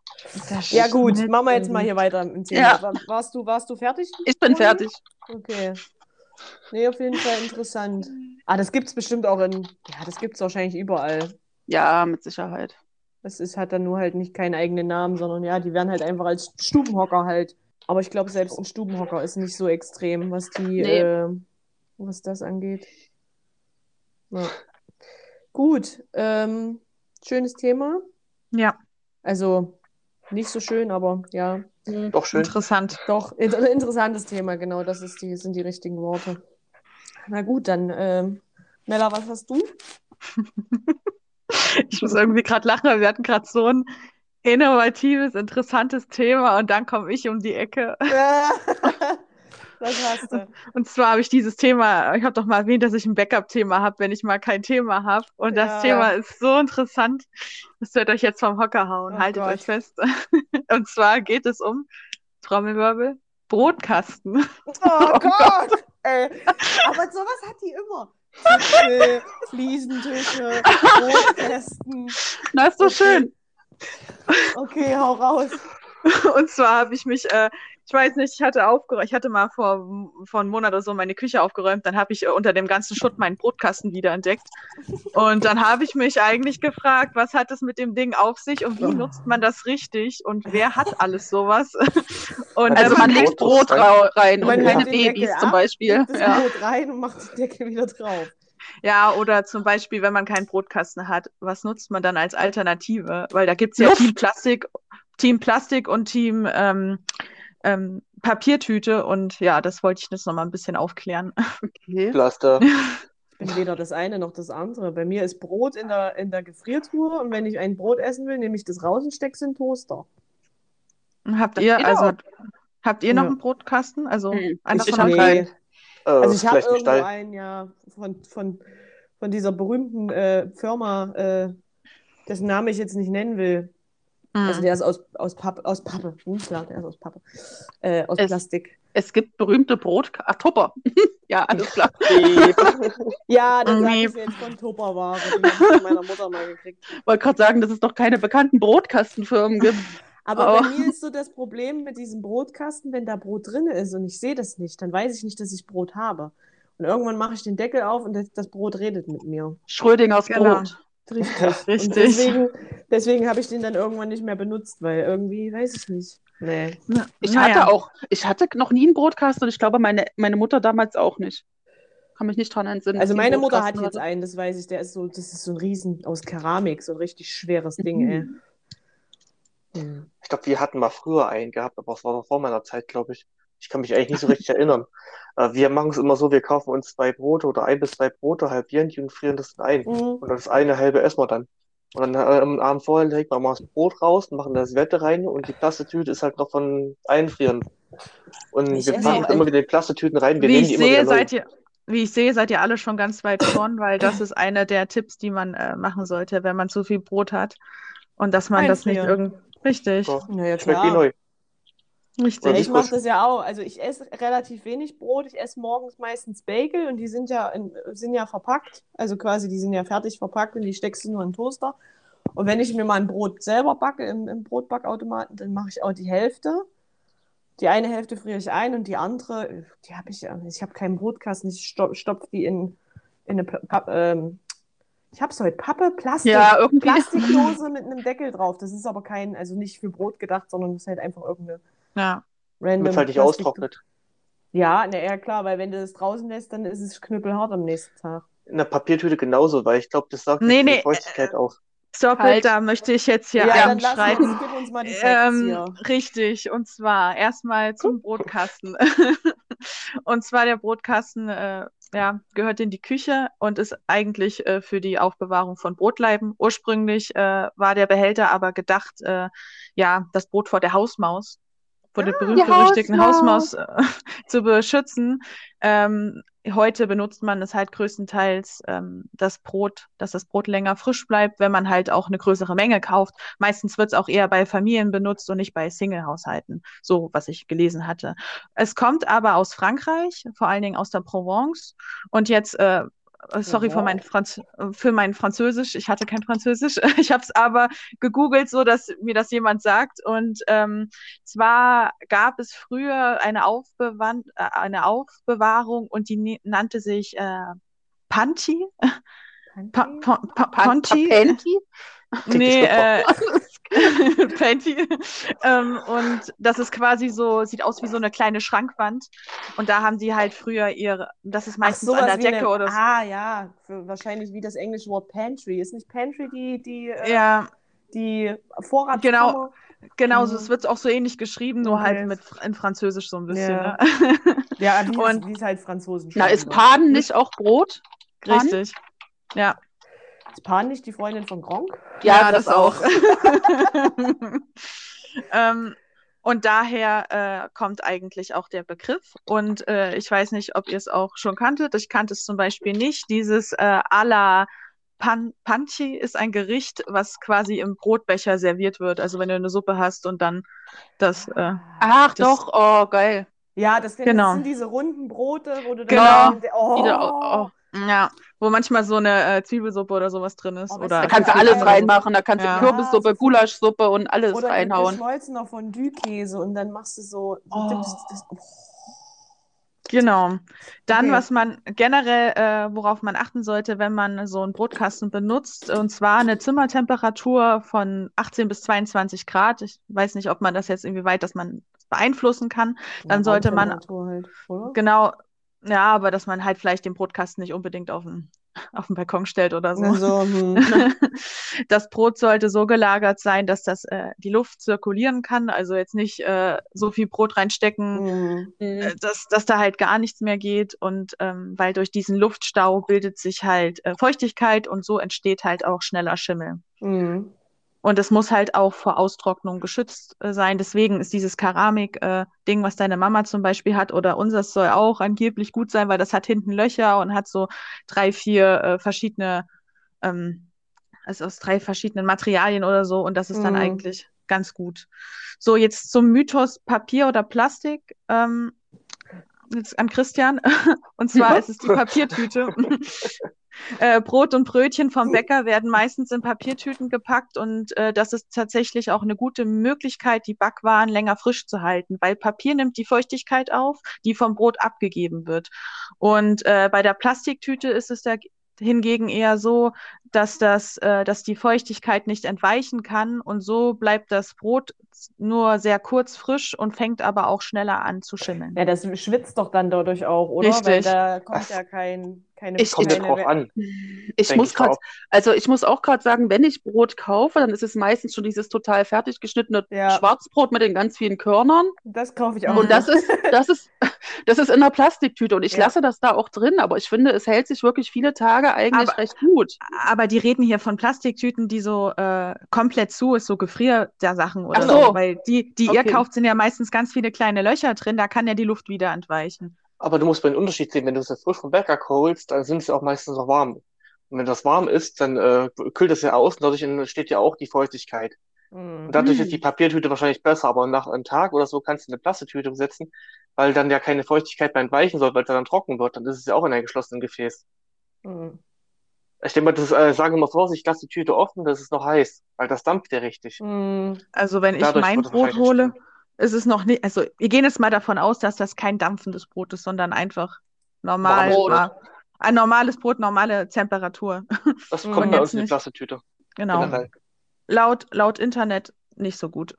S2: Ja gut,
S4: Schnitzel-
S2: machen wir jetzt mal hier weiter im Thema.
S3: Ja.
S2: War- Warst du, warst du fertig?
S3: Ich bin fertig.
S2: Okay. Nee, auf jeden Fall interessant. Ah, das gibt es bestimmt auch in, ja, das gibt es wahrscheinlich überall.
S3: Ja, mit Sicherheit.
S2: Das ist, hat dann nur halt nicht keinen eigenen Namen, sondern ja, die werden halt einfach als Stubenhocker halt. Aber ich glaube, selbst ein Stubenhocker ist nicht so extrem, was die,
S3: Nee.
S2: äh, was das angeht. Ja. Gut, ähm, schönes Thema.
S4: Ja,
S2: Also nicht so schön, aber ja,
S1: Doch schön.
S4: interessant.
S2: doch inter interessantes Thema, genau. Das ist die, sind die richtigen Worte. Na gut, dann, ähm, Mella, was hast du?
S4: Ich muss irgendwie gerade lachen, weil wir hatten gerade so ein innovatives, interessantes Thema und dann komme ich um die Ecke.
S2: was hast du?
S4: Und zwar habe ich dieses Thema, ich habe doch mal erwähnt, dass ich ein Backup-Thema habe, wenn ich mal kein Thema habe. Und
S2: Ja.
S4: das Thema ist so interessant, das wird euch jetzt vom Hocker hauen.
S2: Oh
S4: Haltet
S2: Gott.
S4: euch fest. Und zwar geht es um Trommelwirbel, Brotkasten.
S2: Oh Gott! Ey, aber sowas hat die immer. Tische, Fliesentische, Brotkästen.
S3: Na, ist doch
S2: Okay.
S3: schön.
S2: Okay, hau raus.
S4: Und zwar habe ich mich, äh, ich weiß nicht, ich hatte aufgeräumt, ich hatte mal vor, vor einem Monat oder so meine Küche aufgeräumt, dann habe ich äh, unter dem ganzen Schutt meinen Brotkasten wiederentdeckt. Und dann habe ich mich eigentlich gefragt, was hat es mit dem Ding auf sich und wie nutzt man das richtig und wer hat alles sowas? Und
S1: Also
S3: man legt Brot
S1: rein.
S3: und keine Babys
S2: ab,
S3: zum Beispiel.
S2: Legt das
S3: Ja.
S2: Brot rein und macht die Decke wieder drauf.
S4: Ja, oder zum Beispiel, wenn man keinen Brotkasten hat, was nutzt man dann als Alternative? Weil da gibt es ja
S3: Luft.
S4: Team Plastik, Team Plastik und Team ähm, ähm, Papiertüte und ja, das wollte ich jetzt nochmal ein bisschen aufklären.
S3: Okay.
S1: Pflaster.
S2: Ich bin weder das eine noch das andere. Bei mir ist Brot in der, in der Gefriertruhe und wenn ich ein Brot essen will, nehme ich das raus und stecke es in den Toaster.
S4: Habt ihr,
S3: geht
S4: also, habt ihr noch
S2: Ja.
S4: einen Brotkasten? Also
S3: Hm,
S4: einer
S3: ich
S4: von euch?
S3: keinen.
S1: Äh,
S2: Also ich habe irgendwo
S1: Stall.
S2: einen, ja, von, von, von dieser berühmten äh, Firma, äh, dessen Name ich jetzt nicht nennen will.
S4: Hm.
S2: Also der ist aus, aus, Pappe, aus Pappe. Hm, klar, der ist aus Pappe. Äh, aus
S3: Es-
S2: Plastik.
S3: Es gibt berühmte Brot... Ah, Tupper. ja, alles klar.
S2: Ja, das
S4: Nee.
S2: ich jetzt von Tupperware. Die habe ich von meiner Mutter mal gekriegt.
S3: wollte gerade sagen, dass es doch keine bekannten Brotkastenfirmen gibt.
S2: Aber
S3: Aber-
S2: bei mir ist so das Problem mit diesem Brotkasten, wenn da Brot drin ist und ich sehe das nicht, dann weiß ich nicht, dass ich Brot habe. Und irgendwann mache ich den Deckel auf und das, das Brot redet mit mir.
S3: Schrödingers
S4: Genau.
S3: Brot.
S2: Richtig.
S4: Richtig.
S2: Und deswegen, deswegen habe ich den dann irgendwann nicht mehr benutzt, weil irgendwie, weiß ich nicht. Nee.
S4: Na-
S3: Ich hatte auch, ich hatte noch nie einen Brotkasten und ich glaube, meine, meine Mutter damals auch nicht. Kann mich nicht dran entsinnen.
S2: Also meine Mutter hat jetzt
S3: hatte.
S2: einen, das weiß ich, der ist so, das ist so ein Riesen aus Keramik, so ein richtig schweres Ding, ey.
S3: Mhm.
S2: Hm.
S1: Ich glaube, wir hatten mal früher einen gehabt, aber es war noch vor meiner Zeit, glaube ich. Ich kann mich eigentlich nicht so richtig erinnern. Äh, wir machen es immer so, wir kaufen uns zwei Brote oder ein bis zwei Brote, halbieren die und frieren das dann ein.
S2: Mhm.
S1: Und das eine halbe essen wir dann. Und dann äh, am Abend vorher legen wir mal das Brot raus und machen das Wette rein und die Plastetüte ist halt noch von Einfrieren. Und
S2: Ich
S1: wir packen immer wieder die Plastetüten rein, wir
S4: Wie
S1: nehmen
S4: ich
S1: die immer
S4: sehe,
S1: neu.
S4: seid ihr, wie ich sehe, seid ihr alle schon ganz weit vorn, weil das ist einer der Tipps, die man äh, machen sollte, wenn man zu viel Brot hat. Und dass man das nicht
S2: Einfrieren.
S4: irgend. Richtig,
S1: Doch,
S2: Naja,
S1: schmeckt wie
S2: klar.
S1: neu.
S2: Ja,
S4: richtig.
S1: wie
S2: ich mache das ja auch. Also ich esse relativ wenig Brot. Ich esse morgens meistens Bagel und die sind ja, in, sind ja verpackt. Also quasi, die sind ja fertig verpackt und die steckst du nur in den Toaster. Und wenn ich mir mal ein Brot selber backe im, im Brotbackautomaten, dann mache ich auch die Hälfte. Die eine Hälfte friere ich ein und die andere, die habe ich ja. Ich habe keinen Brotkasten. Ich stopf, stopf die in, in eine Pa- ähm, ich habe es heute Pappe, Plastik.
S3: Ja, irgendwie.
S2: Plastikdose mit einem Deckel drauf. Das ist aber kein, also nicht für Brot gedacht, sondern das ist halt einfach irgendeine
S4: Ja.
S2: random
S1: Damit halt nicht austrocknet.
S2: Ja, na ja, klar, weil wenn du das draußen lässt, dann ist es knüppelhart am nächsten Tag.
S1: In der Papiertüte genauso, weil ich glaube, das sagt
S4: Nee,
S1: nicht die
S4: nee,
S1: Feuchtigkeit aus.
S4: Stopp,
S3: Halt.
S4: da möchte ich jetzt hier
S2: ja, dann
S4: ähm,
S2: lass
S4: schreiben.
S2: uns, gib uns mal die Facts
S4: Ähm,
S2: hier.
S4: richtig, und zwar erstmal zum Brotkasten. und zwar der Brotkasten äh, ja, gehört in die Küche und ist eigentlich äh, für die Aufbewahrung von Brotleiben. Ursprünglich äh, war der Behälter aber gedacht, äh, ja, das Brot vor der Hausmaus, vor der berühmt-berüchtigten Hausmaus
S3: Hausmaus.
S4: äh, zu beschützen. Ähm, heute benutzt man es halt größtenteils ähm, das Brot, dass das Brot länger frisch bleibt, wenn man halt auch eine größere Menge kauft. Meistens wird es auch eher bei Familien benutzt und nicht bei Single-Haushalten, so was ich gelesen hatte. Es kommt aber aus Frankreich, vor allen Dingen aus der Provence. Und jetzt, äh, sorry für mein, Franz für mein Französisch, ich hatte kein Französisch. Ich habe es aber gegoogelt, so dass mir das jemand sagt. Und ähm, zwar gab es früher eine, Aufbewahr äh, eine Aufbewahrung und die nannte sich äh, Panti. Pa pa pa Ponti.
S3: Panty?
S4: Nee, äh, Panty. ähm, und das ist quasi so, sieht aus wie so eine kleine Schrankwand. Und da haben sie halt früher ihre, das ist meistens an der
S2: wie
S4: Decke
S2: eine,
S4: oder so.
S2: Ah, ja, für, wahrscheinlich wie das englische Wort Pantry. Ist nicht Pantry die, die, äh,
S4: Ja,
S2: die Vorratskammer?
S4: Genau. genau, so,
S2: Mhm.
S4: es wird auch so ähnlich geschrieben, nur
S2: Okay.
S4: halt mit in Französisch so ein bisschen.
S2: Ja.
S4: Ne?
S2: Ja, wie,
S4: Und-
S2: wie es halt Franzosen
S3: Na, ist. Paden nicht auch Brot?
S4: Richtig. Ja,
S2: Ist Pan nicht die Freundin von Gronk?
S3: Ja, das auch.
S4: ähm, und daher äh, kommt eigentlich auch der Begriff. Und äh, ich weiß nicht, ob ihr es auch schon kanntet. Ich kannte es zum Beispiel nicht. Dieses äh, à la Pan Panchi ist ein Gericht, was quasi im Brotbecher serviert wird. Also wenn du eine Suppe hast und dann das. Äh,
S3: Ach
S4: Das-
S3: doch, oh, geil.
S2: Ja, das, das
S4: Genau.
S2: sind diese runden Brote, wo du
S4: Genau.
S2: dann oh,
S3: Wieder, oh,
S4: ja, wo manchmal so eine äh, Zwiebelsuppe oder sowas drin ist.
S2: Oh, was
S4: oder
S3: Da kannst du
S2: Ja,
S3: alles
S2: ja.
S3: reinmachen, da kannst
S4: Ja.
S3: du Kürbissuppe,
S2: Ja,
S3: Gulaschsuppe und alles
S2: Oder
S3: reinhauen.
S2: geschmolzener Fondue-Käse und dann machst du so.
S3: Oh.
S2: dippst das, oh.
S4: Genau. Dann,
S2: Okay.
S4: was man generell, äh, worauf man achten sollte, wenn man so einen Brotkasten benutzt, und zwar eine Zimmertemperatur von 18 bis 22 Grad. Ich weiß nicht, ob man das jetzt irgendwie weit, dass man das beeinflussen kann. Dann sollte man-
S2: Halt, oder?
S4: Genau, ja, aber dass man halt vielleicht den Brotkasten nicht unbedingt auf den, auf den Balkon stellt oder so.
S2: Also, hm.
S4: Das Brot sollte so gelagert sein, dass das äh, die Luft zirkulieren kann. Also jetzt nicht äh, so viel Brot reinstecken,
S2: Hm.
S4: äh, dass, dass da halt gar nichts mehr geht. Und ähm, weil durch diesen Luftstau bildet sich halt äh, Feuchtigkeit und so entsteht halt auch schneller Schimmel.
S2: Hm.
S4: Und es muss halt auch vor Austrocknung geschützt äh, sein. Deswegen ist dieses Keramik-Ding, was deine Mama zum Beispiel hat, oder unseres soll auch angeblich gut sein, weil das hat hinten Löcher und hat so drei, vier äh, verschiedene, ähm, also aus drei verschiedenen Materialien oder so. Und das ist dann
S2: Mhm.
S4: eigentlich ganz gut. So, jetzt zum Mythos Papier oder Plastik. Ähm, jetzt an Christian. Und zwar ist es die Papiertüte. Äh, Brot und Brötchen vom Bäcker werden meistens in Papiertüten gepackt und äh, das ist tatsächlich auch eine gute Möglichkeit, die Backwaren länger frisch zu halten, weil Papier nimmt die Feuchtigkeit auf, die vom Brot abgegeben wird. Und äh, bei der Plastiktüte ist es da hingegen eher so, dass das, äh, dass die Feuchtigkeit nicht entweichen kann und so bleibt das Brot nur sehr kurz frisch und fängt aber auch schneller an zu schimmeln.
S2: Ja, das schwitzt doch dann dadurch auch, oder? Weil
S4: Richtig.
S2: da kommt
S1: Was?
S2: ja kein, keine,
S3: Ich-
S1: Kommt
S2: keine
S1: drauf an.
S3: Ich muss
S1: ich
S3: gerade,
S1: auch.
S3: also ich muss auch gerade sagen, wenn ich Brot kaufe, dann ist es meistens schon dieses total fertig geschnittene
S2: Ja.
S3: Schwarzbrot mit den ganz vielen Körnern.
S2: Das kaufe ich auch.
S3: Und das ist, das ist, das ist in der Plastiktüte. Und ich
S2: Ja.
S3: lasse das da auch drin, aber ich finde, es hält sich wirklich viele Tage eigentlich
S4: Aber-
S3: recht gut.
S4: Aber die reden hier von Plastiktüten, die so äh, komplett zu ist, so Gefrier der Sachen oder
S3: Ach
S4: so.
S3: so.
S4: Weil die, die ihr
S3: Okay.
S4: kauft, sind ja meistens ganz viele kleine Löcher drin, da kann ja die Luft wieder entweichen.
S1: Aber du musst mal den Unterschied sehen, wenn du es jetzt frisch vom Bäcker holst, dann sind sie auch meistens noch warm. Und wenn das warm ist, dann äh, kühlt es ja aus und dadurch entsteht ja auch die Feuchtigkeit.
S2: Mhm.
S1: Und dadurch ist die Papiertüte wahrscheinlich besser, aber nach einem Tag oder so kannst du eine Plastiktüte setzen, weil dann ja keine Feuchtigkeit mehr entweichen soll, weil es dann trocken wird. Dann ist es ja auch in einem geschlossenen Gefäß.
S2: Mhm.
S1: Ich denke mal, das ist, äh, sagen wir mal Vorsicht, lass die Tüte offen, das ist noch heiß, weil das dampft ja richtig.
S2: Mhm.
S4: Also wenn ich mein Brot hole,
S1: entstehen.
S4: ist es noch nicht, also wir gehen jetzt mal davon aus, dass das kein dampfendes Brot ist, sondern einfach normal,
S1: Brot.
S4: war- ein normales Brot, normale Temperatur.
S1: Das kommt bei uns in die. Plastiktüte.
S4: Genau.
S1: Generell.
S4: Laut, laut Internet nicht so gut.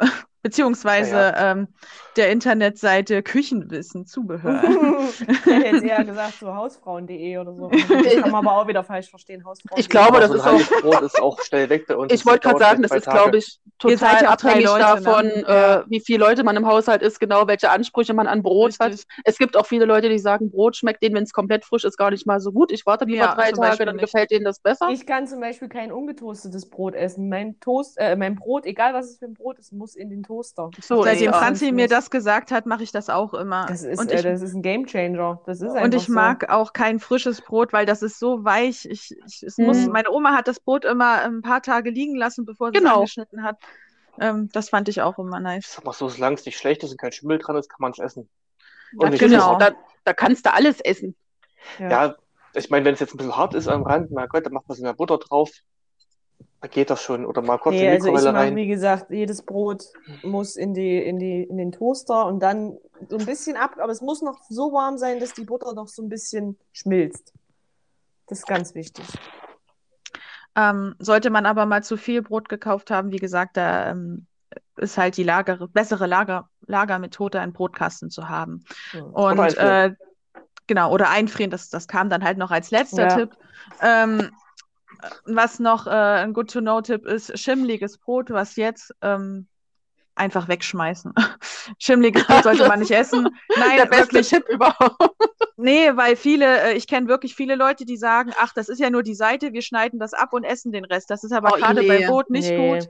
S4: Beziehungsweise
S1: Ja,
S4: ähm, der Internetseite Küchenwissen, Zubehör.
S2: ich hätte jetzt eher gesagt, so hausfrauen.de oder so. Das kann man aber auch wieder falsch verstehen. Hausfrauen.
S3: Ich glaube, das
S1: so ein
S3: ist auch-
S1: Brot ist auch schnell weg bei uns.
S3: Ich wollte gerade sagen, das ist, glaube ich, total
S4: ja
S3: abhängig
S4: Leute, ne?
S3: davon,
S4: Ja.
S3: äh, wie viele Leute man im Haushalt ist, genau welche Ansprüche man an Brot hat.
S4: Richtig.
S3: Es gibt auch viele Leute, die sagen, Brot schmeckt denen, wenn es komplett frisch ist, gar nicht mal so gut. Ich warte lieber
S4: Ja,
S3: drei
S4: zum
S3: Tage,
S4: Beispiel
S3: dann
S4: nicht.
S3: gefällt denen das besser.
S2: Ich kann zum Beispiel kein ungetoastetes Brot essen. Mein Toast, äh, mein Brot, egal was es für ein Brot ist, muss in den Toaster.
S3: So,
S4: Seitdem. Franzi mir das gesagt hat, mache ich das auch immer.
S2: Das ist,
S4: und
S2: äh,
S4: ich,
S2: das ist ein Gamechanger. Das ist
S4: und ich
S2: so.
S4: mag auch kein frisches Brot, weil das ist so weich. Ich, ich, es muss,
S3: Mhm.
S4: meine Oma hat das Brot immer ein paar Tage liegen lassen, bevor sie es
S3: Genau.
S4: angeschnitten hat. Ähm, das fand ich auch immer nice.
S1: sag mal so, solange es nicht schlecht ist und kein Schimmel dran ist, kann man es essen.
S3: Ja,
S4: genau.
S3: Da, da kannst du alles essen.
S2: Ja.
S1: Ja, ich meine, wenn es jetzt ein bisschen hart ist am Rand, na Gott, dann macht man es in der Butter drauf. Geht das schon. Oder mal kurz
S2: Nee,
S1: in die
S2: also ich
S1: Mikrowelle
S2: mache,
S1: rein.
S2: wie gesagt, jedes Brot muss in die, in die, in den Toaster und dann so ein bisschen ab, aber es muss noch so warm sein, dass die Butter noch so ein bisschen schmilzt. Das ist ganz wichtig.
S4: Ähm, sollte man aber mal zu viel Brot gekauft haben, wie gesagt, da ähm, ist halt die Lager, bessere Lager, Lagermethode, einen Brotkasten zu haben.
S2: Ja.
S4: Und
S1: einfrieren.
S4: äh, genau, oder einfrieren, das, das kam dann halt noch als letzter
S2: Ja.
S4: Tipp. Ähm, was noch äh, ein Good-to-Know-Tipp ist, schimmliges Brot, was jetzt ähm, einfach wegschmeißen. Schimmliges Brot sollte man nicht essen. Nein,
S3: Der beste
S4: wirklich.
S3: Tipp überhaupt.
S4: Nee, weil viele, äh, ich kenne wirklich viele Leute, die sagen, ach, das ist ja nur die Seite, wir schneiden das ab und essen den Rest. Das ist aber
S3: Oh,
S4: gerade bei Brot nicht
S2: Nee.
S4: gut.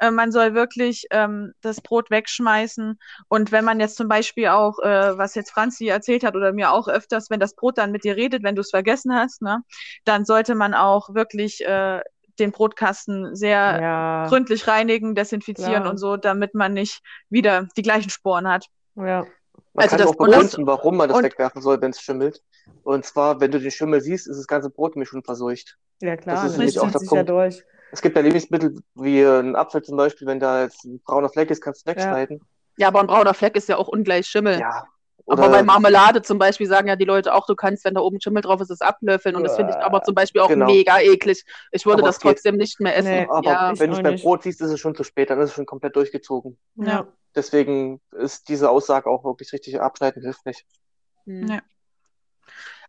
S4: Äh, man soll wirklich ähm, das Brot wegschmeißen. Und wenn man jetzt zum Beispiel auch, äh, was jetzt Franzi erzählt hat oder mir auch öfters, wenn das Brot dann mit dir redet, wenn du es vergessen hast, ne, dann sollte man auch wirklich äh, den Brotkasten sehr
S2: Ja.
S4: gründlich reinigen, desinfizieren
S2: Klar.
S4: und so, damit man nicht wieder die gleichen Sporen hat.
S2: ja.
S1: Man
S3: Also
S1: kann
S3: das
S1: auch begründen, warum man das
S4: und-
S1: wegwerfen soll, wenn es schimmelt. Und zwar, wenn du den Schimmel siehst, ist das ganze Brot nämlich schon verseucht.
S2: Ja, klar,
S1: Das ist nämlich auch der
S2: sich ja
S1: Punkt.
S2: durch.
S1: Es gibt ja Lebensmittel wie ein Apfel zum Beispiel, wenn da jetzt ein brauner Fleck ist, kannst du wegschneiden.
S3: Ja, aber ein brauner Fleck ist ja auch ungleich Schimmel.
S1: Ja.
S3: Aber
S1: Oder
S3: bei Marmelade zum Beispiel sagen ja die Leute auch, du kannst, wenn da oben Schimmel drauf ist, es ablöffeln. Und das finde ich aber zum Beispiel auch
S1: Genau.
S3: mega eklig. Ich würde
S1: Aber
S3: das
S1: es geht.
S3: trotzdem nicht mehr essen.
S2: Nee,
S1: aber
S3: ja.
S2: ich
S1: wenn du es beim. Brot siehst, ist es schon zu spät, dann ist es schon komplett durchgezogen.
S2: Ja.
S1: Deswegen ist diese Aussage auch wirklich richtig abschneiden hilft nicht.
S3: Hm.
S4: Ja.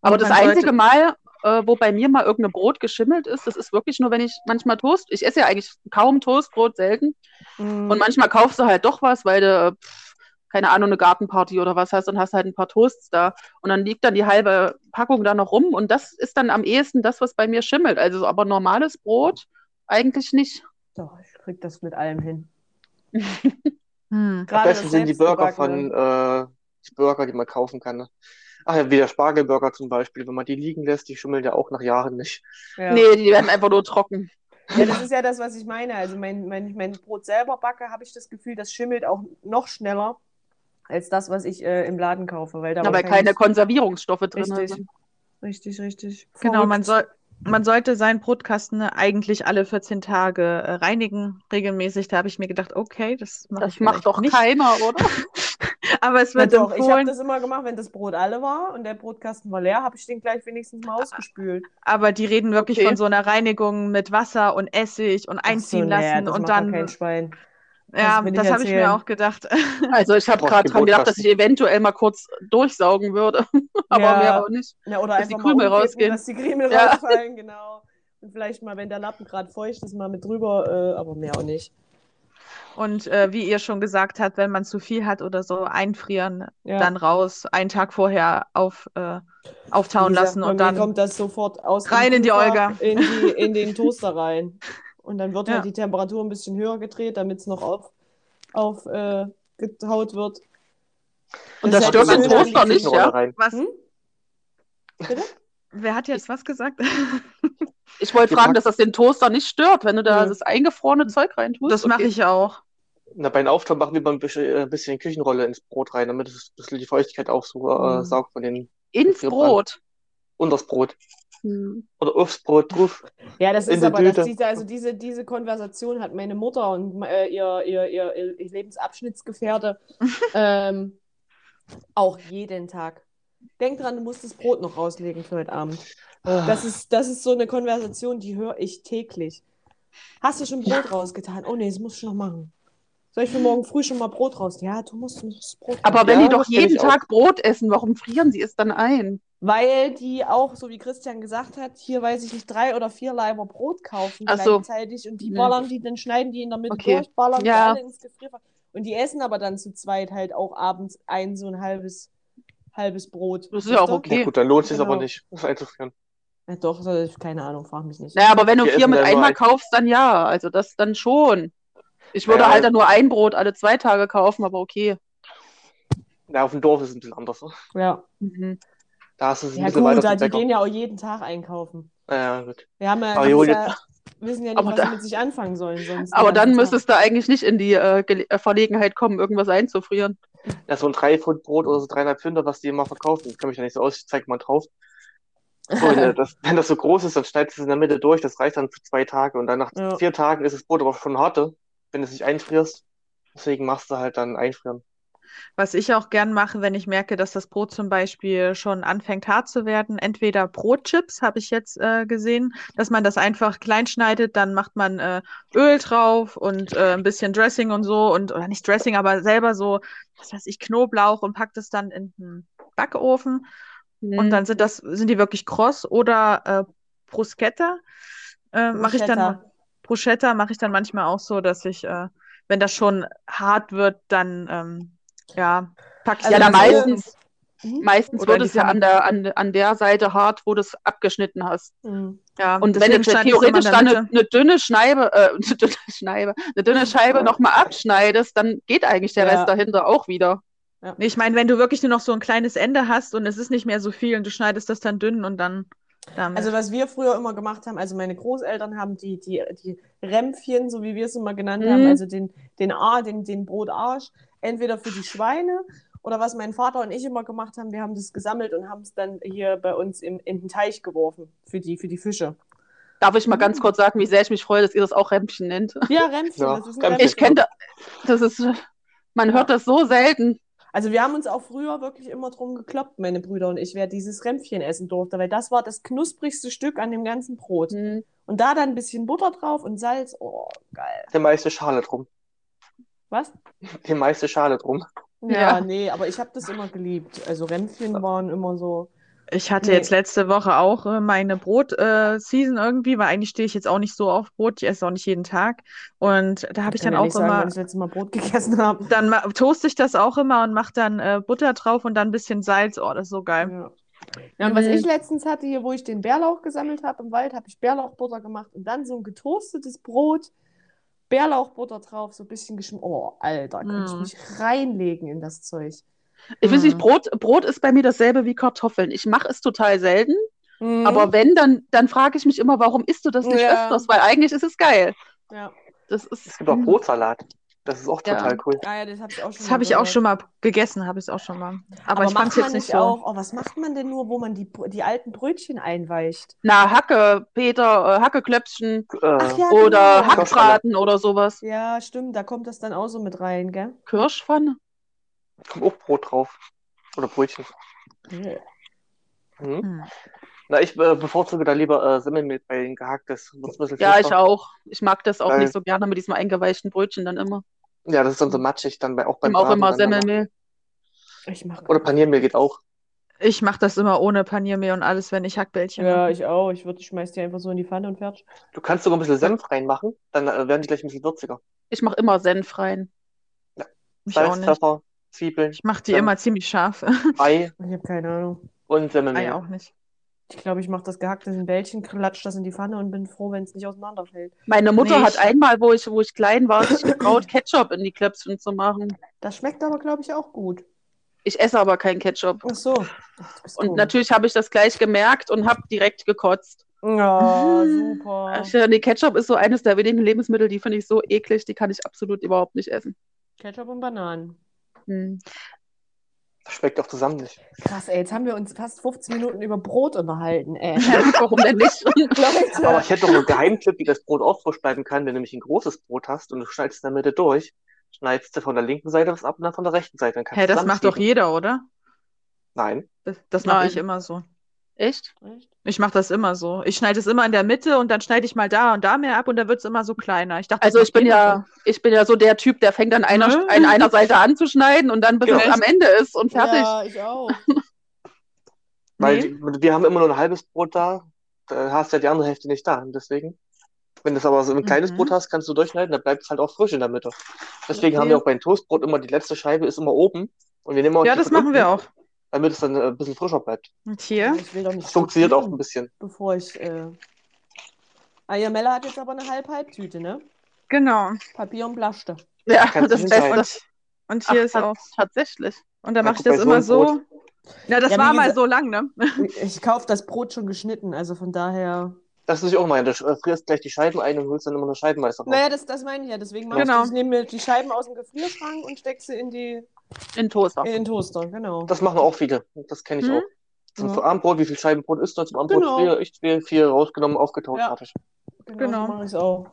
S3: Aber das einzige Mal, äh, wo bei mir mal irgendein Brot geschimmelt ist, das ist wirklich nur, wenn ich manchmal Toast, ich esse ja eigentlich kaum Toastbrot, selten.
S2: Mhm.
S3: Und manchmal kaufst du halt doch was, weil du, pff, keine Ahnung, eine Gartenparty oder was hast und hast halt ein paar Toasts da. Und dann liegt dann die halbe Packung da noch rum. Und das ist dann am ehesten das, was bei mir schimmelt. Also aber normales Brot eigentlich nicht.
S2: Doch, ich krieg das mit allem hin.
S4: Hm.
S1: Am besten
S2: das
S1: sind die Burger von, äh, die Burger, die man kaufen kann. Ne? Ach ja, wie der Spargelburger zum Beispiel. Wenn man die liegen lässt, die schimmeln ja auch nach Jahren nicht.
S2: Ja.
S3: Nee, die werden einfach nur trocken.
S2: Ja, das ist ja das, was ich meine. Also, mein, wenn ich mein Brot selber backe, habe ich das Gefühl, das schimmelt auch noch schneller als das, was ich äh, im Laden kaufe. Weil da
S3: Aber keine Konservierungsstoffe drin
S2: Richtig.
S3: sind.
S2: Richtig, richtig.
S4: Genau, man
S2: Verrückt.
S4: soll, man sollte seinen Brotkasten eigentlich alle 14 Tage äh, reinigen, regelmäßig. Da habe ich mir gedacht, okay, das mache
S3: Das macht doch
S4: nicht.
S3: keiner, oder?
S4: Aber es
S2: Ja,
S4: wird
S2: doch, ich habe
S4: empfohlen.
S2: das immer gemacht, wenn das Brot alle war und der Brotkasten war leer, habe ich den gleich wenigstens mal ausgespült.
S4: Aber die reden wirklich
S3: Okay.
S4: von so einer Reinigung mit Wasser und Essig und einziehen
S2: so, nee,
S4: lassen
S2: das
S4: und
S2: macht
S4: dann.
S2: kein Schwein.
S4: Ja,
S2: das ich
S4: das habe ich mir auch gedacht.
S3: Also ich habe gerade dran gedacht, dass ich eventuell mal kurz durchsaugen würde. Aber
S2: Ja.
S3: mehr auch nicht.
S2: Ja, oder
S3: Dass die
S2: einfach mal
S3: Krümel
S2: umkippen,
S3: rausgehen.
S2: dass die Krümel
S3: Ja.
S2: rausfallen, genau. Und vielleicht mal, wenn der Lappen gerade feucht ist, mal mit drüber, äh, aber mehr auch nicht.
S4: Und äh, wie ihr schon gesagt habt, wenn man zu viel hat oder so, einfrieren,
S2: Ja.
S4: dann raus, einen Tag vorher auf, äh, auftauen
S2: gesagt,
S4: lassen und dann.
S2: kommt das sofort aus
S4: rein in die Olga.
S2: In, die, in den Toaster rein. Und dann wird
S4: Ja.
S2: halt die Temperatur ein bisschen höher gedreht, damit es noch auf, auf äh, getaut wird.
S3: Und
S2: Das
S3: das stört den Toaster nicht, ja?
S1: rein.
S4: Was?
S2: Hm? Bitte?
S4: Wer hat jetzt was gesagt?
S3: Ich wollte fragen, dass das den Toaster nicht stört, wenn du da
S2: Nö.
S3: das eingefrorene Zeug reintust.
S4: Das mache
S3: Okay.
S4: ich auch.
S1: Na, bei den Auftauen machen wir mal ein bisschen, äh, ein bisschen Küchenrolle ins Brot rein, damit es ein bisschen die Feuchtigkeit auch so äh,
S2: Mhm.
S1: saugt von den
S3: Ins Brot.
S1: unters Brot.
S3: Hm.
S1: Oder aufs Brot drauf.
S2: Ja, das ist aber, das, diese, also diese, diese Konversation hat meine Mutter und äh, ihr, ihr, ihr, ihr Lebensabschnittsgefährte ähm, auch jeden Tag. Denk dran, du musst das Brot noch rauslegen für heute Abend. Das ist, das ist so eine Konversation, die höre ich täglich. Hast du schon Brot rausgetan? Oh nee, das musst du noch machen. Soll ich für morgen früh schon mal Brot raus? Ja, du musst das Brot
S3: Aber
S2: raus.
S3: wenn
S1: Ja,
S3: die doch jeden
S1: ich auch.
S3: Tag Brot essen, warum frieren sie es dann ein?
S2: Weil die auch, so wie Christian gesagt hat, hier weiß ich nicht, drei oder vier Leiber Brot kaufen
S3: Ach so.
S2: gleichzeitig und die
S3: Hm.
S2: ballern die, dann schneiden die in der Mitte
S3: Okay.
S2: durch, ballern die
S3: Ja.
S2: alle ins Gefrierfach. Und die essen aber dann zu zweit halt auch abends ein so ein halbes, halbes Brot.
S3: Das ist ja auch okay.
S1: Ja, gut, dann lohnt es sich
S2: Genau.
S1: aber nicht, das einzufrieren.
S2: Ja, doch, keine Ahnung, frag mich nicht.
S3: Naja, aber wenn du vier mit einmal
S1: ein-
S3: kaufst, dann ja. Also das dann schon. Ich würde
S1: Ja.
S3: halt dann nur ein Brot alle zwei Tage kaufen, aber okay.
S1: Ja, auf dem Dorf ist es ein bisschen anders. Ne?
S2: Ja,
S3: Mhm.
S1: Da ist es ein
S2: ja
S1: bisschen
S2: gut,
S1: weiter
S2: da, die gehen ja auch jeden Tag einkaufen.
S1: Ja, gut.
S2: Wir haben ja,
S1: Aber Julia-
S2: ja, wissen ja nicht, was
S3: da-
S2: sie mit sich anfangen sollen. Sonst
S3: Aber dann müsstest du eigentlich nicht in die äh, äh, Verlegenheit kommen, irgendwas einzufrieren.
S1: Ja, so ein 3 Pfund Brot oder so dreieinhalb Pfünder, was die immer verkaufen. Das kann mich ja nicht so aus, ich zeig mal drauf. So, wenn, äh, das, wenn das so groß ist, dann schneidest du es in der Mitte durch, das reicht dann für zwei Tage und dann nach
S2: Ja.
S1: vier Tagen ist das Brot aber schon harte, wenn du es nicht einfrierst. Deswegen machst du halt dann einfrieren.
S4: Was ich auch gern mache, wenn ich merke, dass das Brot zum Beispiel schon anfängt hart zu werden, entweder Brotchips, habe ich jetzt äh, gesehen, dass man das einfach klein schneidet, dann macht man äh, Öl drauf und äh, ein bisschen Dressing und so und oder nicht Dressing, aber selber so, was weiß ich, Knoblauch und packt es dann in den Backofen und
S3: Mhm.
S4: dann sind das sind die wirklich kross oder äh, Bruschetta äh, mache ich dann
S2: Bruschetta.
S4: Bruschetta mache ich dann manchmal auch so, dass ich äh, wenn das schon hart wird, dann ähm, ja, packe ich
S2: Also
S3: ja, meistens,
S2: Mhm.
S3: meistens
S4: Oder
S3: wird es ja an der, an, an der Seite hart, wo du es abgeschnitten hast.
S2: Mhm.
S4: Ja,
S3: Und wenn du theoretisch dann eine, dünne Scheibe, äh, eine dünne Scheibe, eine dünne Scheibe nochmal abschneidest, dann geht eigentlich der
S2: Ja.
S3: Rest dahinter auch wieder.
S4: Nee, ich meine, wenn du wirklich nur noch so ein kleines Ende hast und es ist nicht mehr so viel und du schneidest das dann dünn und dann damit.
S2: Also was wir früher immer gemacht haben, also meine Großeltern haben die, die, die Rämpfchen, so wie wir es immer genannt
S3: Mhm.
S2: haben, also den, den, Ar, den, den Brotarsch, entweder für die Schweine oder was mein Vater und ich immer gemacht haben, wir haben das gesammelt und haben es dann hier bei uns im, in den Teich geworfen für die, für die Fische.
S3: Darf ich mal ganz kurz sagen, wie sehr ich mich freue, dass ihr das auch Rämpchen nennt?
S2: Ja, Rämpchen,
S1: Ja,
S2: das ist ein
S1: Rämpchen.
S3: Ich kenne das, das ist, man hört das so selten.
S2: Also wir haben uns auch früher wirklich immer drum gekloppt, meine Brüder und ich, wer dieses Rämpfchen essen durfte, weil das war das knusprigste Stück an dem ganzen Brot.
S3: Hm.
S2: Und da dann ein bisschen Butter drauf und Salz, oh, geil.
S1: Die meiste Schale drum.
S2: Was?
S1: Die meiste Schale drum.
S2: Ja,
S3: Ja.
S2: nee, aber ich habe das immer geliebt. Also Rämpfchen waren immer so.
S4: Ich hatte
S2: Nee.
S4: jetzt letzte Woche auch äh, meine Brot-Season irgendwie, weil eigentlich stehe ich jetzt auch nicht so auf Brot. Ich esse auch nicht jeden Tag. Und da habe ich
S2: kann
S4: dann
S2: ja
S4: auch
S2: nicht sagen,
S4: immer,
S2: wann ich das letzte Mal Brot gegessen habe.
S4: dann toaste ich das auch immer und mache dann äh, Butter drauf und dann ein bisschen Salz. Oh, das ist so geil.
S2: Ja. Ja, und was
S3: Mhm.
S2: ich letztens hatte, hier, wo ich den Bärlauch gesammelt habe im Wald, habe ich Bärlauchbutter gemacht und dann so ein getoastetes Brot, Bärlauchbutter drauf, so ein bisschen geschmeckt. Oh, Alter, könnte ich
S4: Mm.
S2: mich reinlegen in das Zeug.
S3: Ich weiß nicht,
S4: Mhm.
S3: Brot, Brot ist bei mir dasselbe wie Kartoffeln. Ich mache es total selten,
S2: Mhm.
S3: aber wenn, dann, dann frage ich mich immer, warum isst du das nicht
S2: Ja.
S3: öfters? Weil eigentlich ist es geil.
S2: Ja.
S3: Das ist,
S1: Es gibt auch Brotsalat. Das ist auch
S3: Ja.
S1: total cool.
S2: Ah, ja, das habe ich auch schon
S4: Das
S2: mal
S4: ich auch schon mal gegessen, habe ich es auch schon mal. Aber,
S2: Aber
S4: ich fand es jetzt nicht so.
S2: auch, oh, was macht man denn nur, wo man die, die alten Brötchen einweicht?
S3: na, Hacke, Peter, äh, Hackeklöpfchen
S1: Äh,
S2: Ach ja,
S3: oder
S2: genau.
S3: Hackbraten oder sowas.
S2: Ja, stimmt, da kommt das dann auch so mit rein, gell?
S3: Kirschpfanne?
S1: Kommt auch Brot drauf. Oder Brötchen.
S2: Ja.
S1: Mhm.
S4: Hm.
S1: Na, ich äh, bevorzuge da lieber äh, Semmelmehl bei den gehacktes. Wird's ein bisschen
S3: Ja, ich auch. Ich mag das auch
S1: Weil-
S3: nicht so gerne mit diesem eingeweichten Brötchen dann immer.
S1: Ja, das ist dann so matschig, dann bei, auch beim
S3: Ich auch immer. Semmelmehl.
S2: Ich mag
S1: Oder Paniermehl geht auch.
S4: Ich mache das immer ohne Paniermehl und alles, wenn ich Hackbällchen
S2: Ja,
S4: mache.
S2: ich auch. Ich würde, ich schmeiß die einfach so in die Pfanne und fertig.
S1: Du kannst sogar ein bisschen Senf reinmachen, dann äh, werden die gleich ein bisschen würziger.
S3: Ich mache immer Senf rein.
S4: Ich auch
S1: Salz,
S4: nicht.
S1: Pfeffer, Zwiebeln,
S4: Ich mache die
S1: Senf.
S4: immer ziemlich scharf.
S1: Ei
S2: Ich habe keine Ahnung.
S1: und Semmelmehl.
S4: Ei auch nicht.
S2: Ich glaube, ich mache das gehackte in Bällchen, klatsch das in die Pfanne und bin froh, wenn es nicht auseinanderfällt.
S3: Meine Mutter
S4: Nee,
S3: hat
S4: ich-
S3: einmal, wo ich, wo ich klein war, sich getraut, Ketchup in die Klöpfchen zu machen.
S2: Das schmeckt aber, glaube ich, auch gut.
S3: Ich esse aber keinen Ketchup.
S2: Ach so. Ach,
S3: Und natürlich habe ich das gleich gemerkt und habe direkt gekotzt.
S2: Ja, super.
S3: Ich, nee, Ketchup ist so eines der wenigen Lebensmittel, die finde ich so eklig, die kann ich absolut überhaupt nicht essen.
S2: Ketchup und Bananen.
S3: Hm.
S1: Das schmeckt auch zusammen nicht.
S2: Krass, ey, jetzt haben wir uns fast 15 Minuten über Brot unterhalten, ey.
S3: Warum denn nicht?
S2: Leute.
S1: Aber ich hätte noch einen Geheimtipp, wie das Brot auch frisch bleiben kann, wenn du nämlich ein großes Brot hast und du schneidest in der Mitte durch, schneidest du von der linken Seite was ab und dann von der rechten Seite. Dann kannst
S4: Hä,
S1: du
S4: das macht doch jeder, oder?
S1: Nein.
S4: Das, das mache ich immer so.
S3: Echt?
S2: Echt?
S4: Ich mache das immer so. Ich schneide es immer in der Mitte und dann schneide ich mal da und da mehr ab und dann wird es immer so kleiner. Ich dachte,
S3: Also ich bin ja, ich bin ja so der Typ, der fängt an einer, an einer Seite an zu schneiden und dann bis
S1: Genau.
S3: es am Ende ist und fertig.
S2: Ja, ich auch.
S1: Weil
S4: Nee.
S1: die, wir haben immer nur ein halbes Brot da, da hast du ja die andere Hälfte nicht da. Und deswegen, wenn du es aber so ein kleines
S4: Mhm.
S1: Brot hast, kannst du durchschneiden, dann bleibt es halt auch frisch in der Mitte. Deswegen haben
S4: Okay.
S1: wir auch beim Toastbrot immer die letzte Scheibe ist immer oben. Und wir nehmen auch
S4: Ja, das machen wir auch.
S1: Damit es dann äh, ein bisschen frischer bleibt.
S4: Und hier?
S2: Ich will doch nicht
S1: Das funktioniert auch ein bisschen.
S2: Bevor ich. Äh... Ayamella hat jetzt aber eine Halb-Halb-Tüte, ne?
S4: Genau.
S2: Papier und Plaste.
S3: Ja,
S1: Kannst
S3: das Beste.
S4: Und, und hier
S3: Ach,
S4: ist auch.
S3: Tatsächlich.
S4: Und dann
S1: Ja,
S4: mache ich das
S1: so
S4: immer so.
S1: Brot.
S4: Ja, das
S2: Ja,
S4: war mal
S2: gesagt-
S4: so lang, ne?
S2: Ich kaufe das Brot schon geschnitten, also von daher.
S1: Das muss ich auch mal. Du äh, frierst gleich die Scheiben ein und holst dann immer eine Scheibenmeister raus.
S2: Naja, das, das meine ich ja. Deswegen mache
S4: Genau.
S2: ich, ich nehme mir die Scheiben aus dem Gefrierschrank und stecke sie in, die,
S3: In Toaster.
S2: in den Toaster. Genau.
S1: Das machen auch viele. Das kenne ich
S4: Mhm.
S1: auch. Zum
S2: Ja.
S1: für Abendbrot, wie viel Scheiben Brot ist da? Zum Abendbrot
S2: Genau.
S1: vier, ich vier, vier rausgenommen, aufgetaut,
S2: Ja.
S1: fertig.
S2: Genau,
S4: Genau.
S2: so mache ich es auch.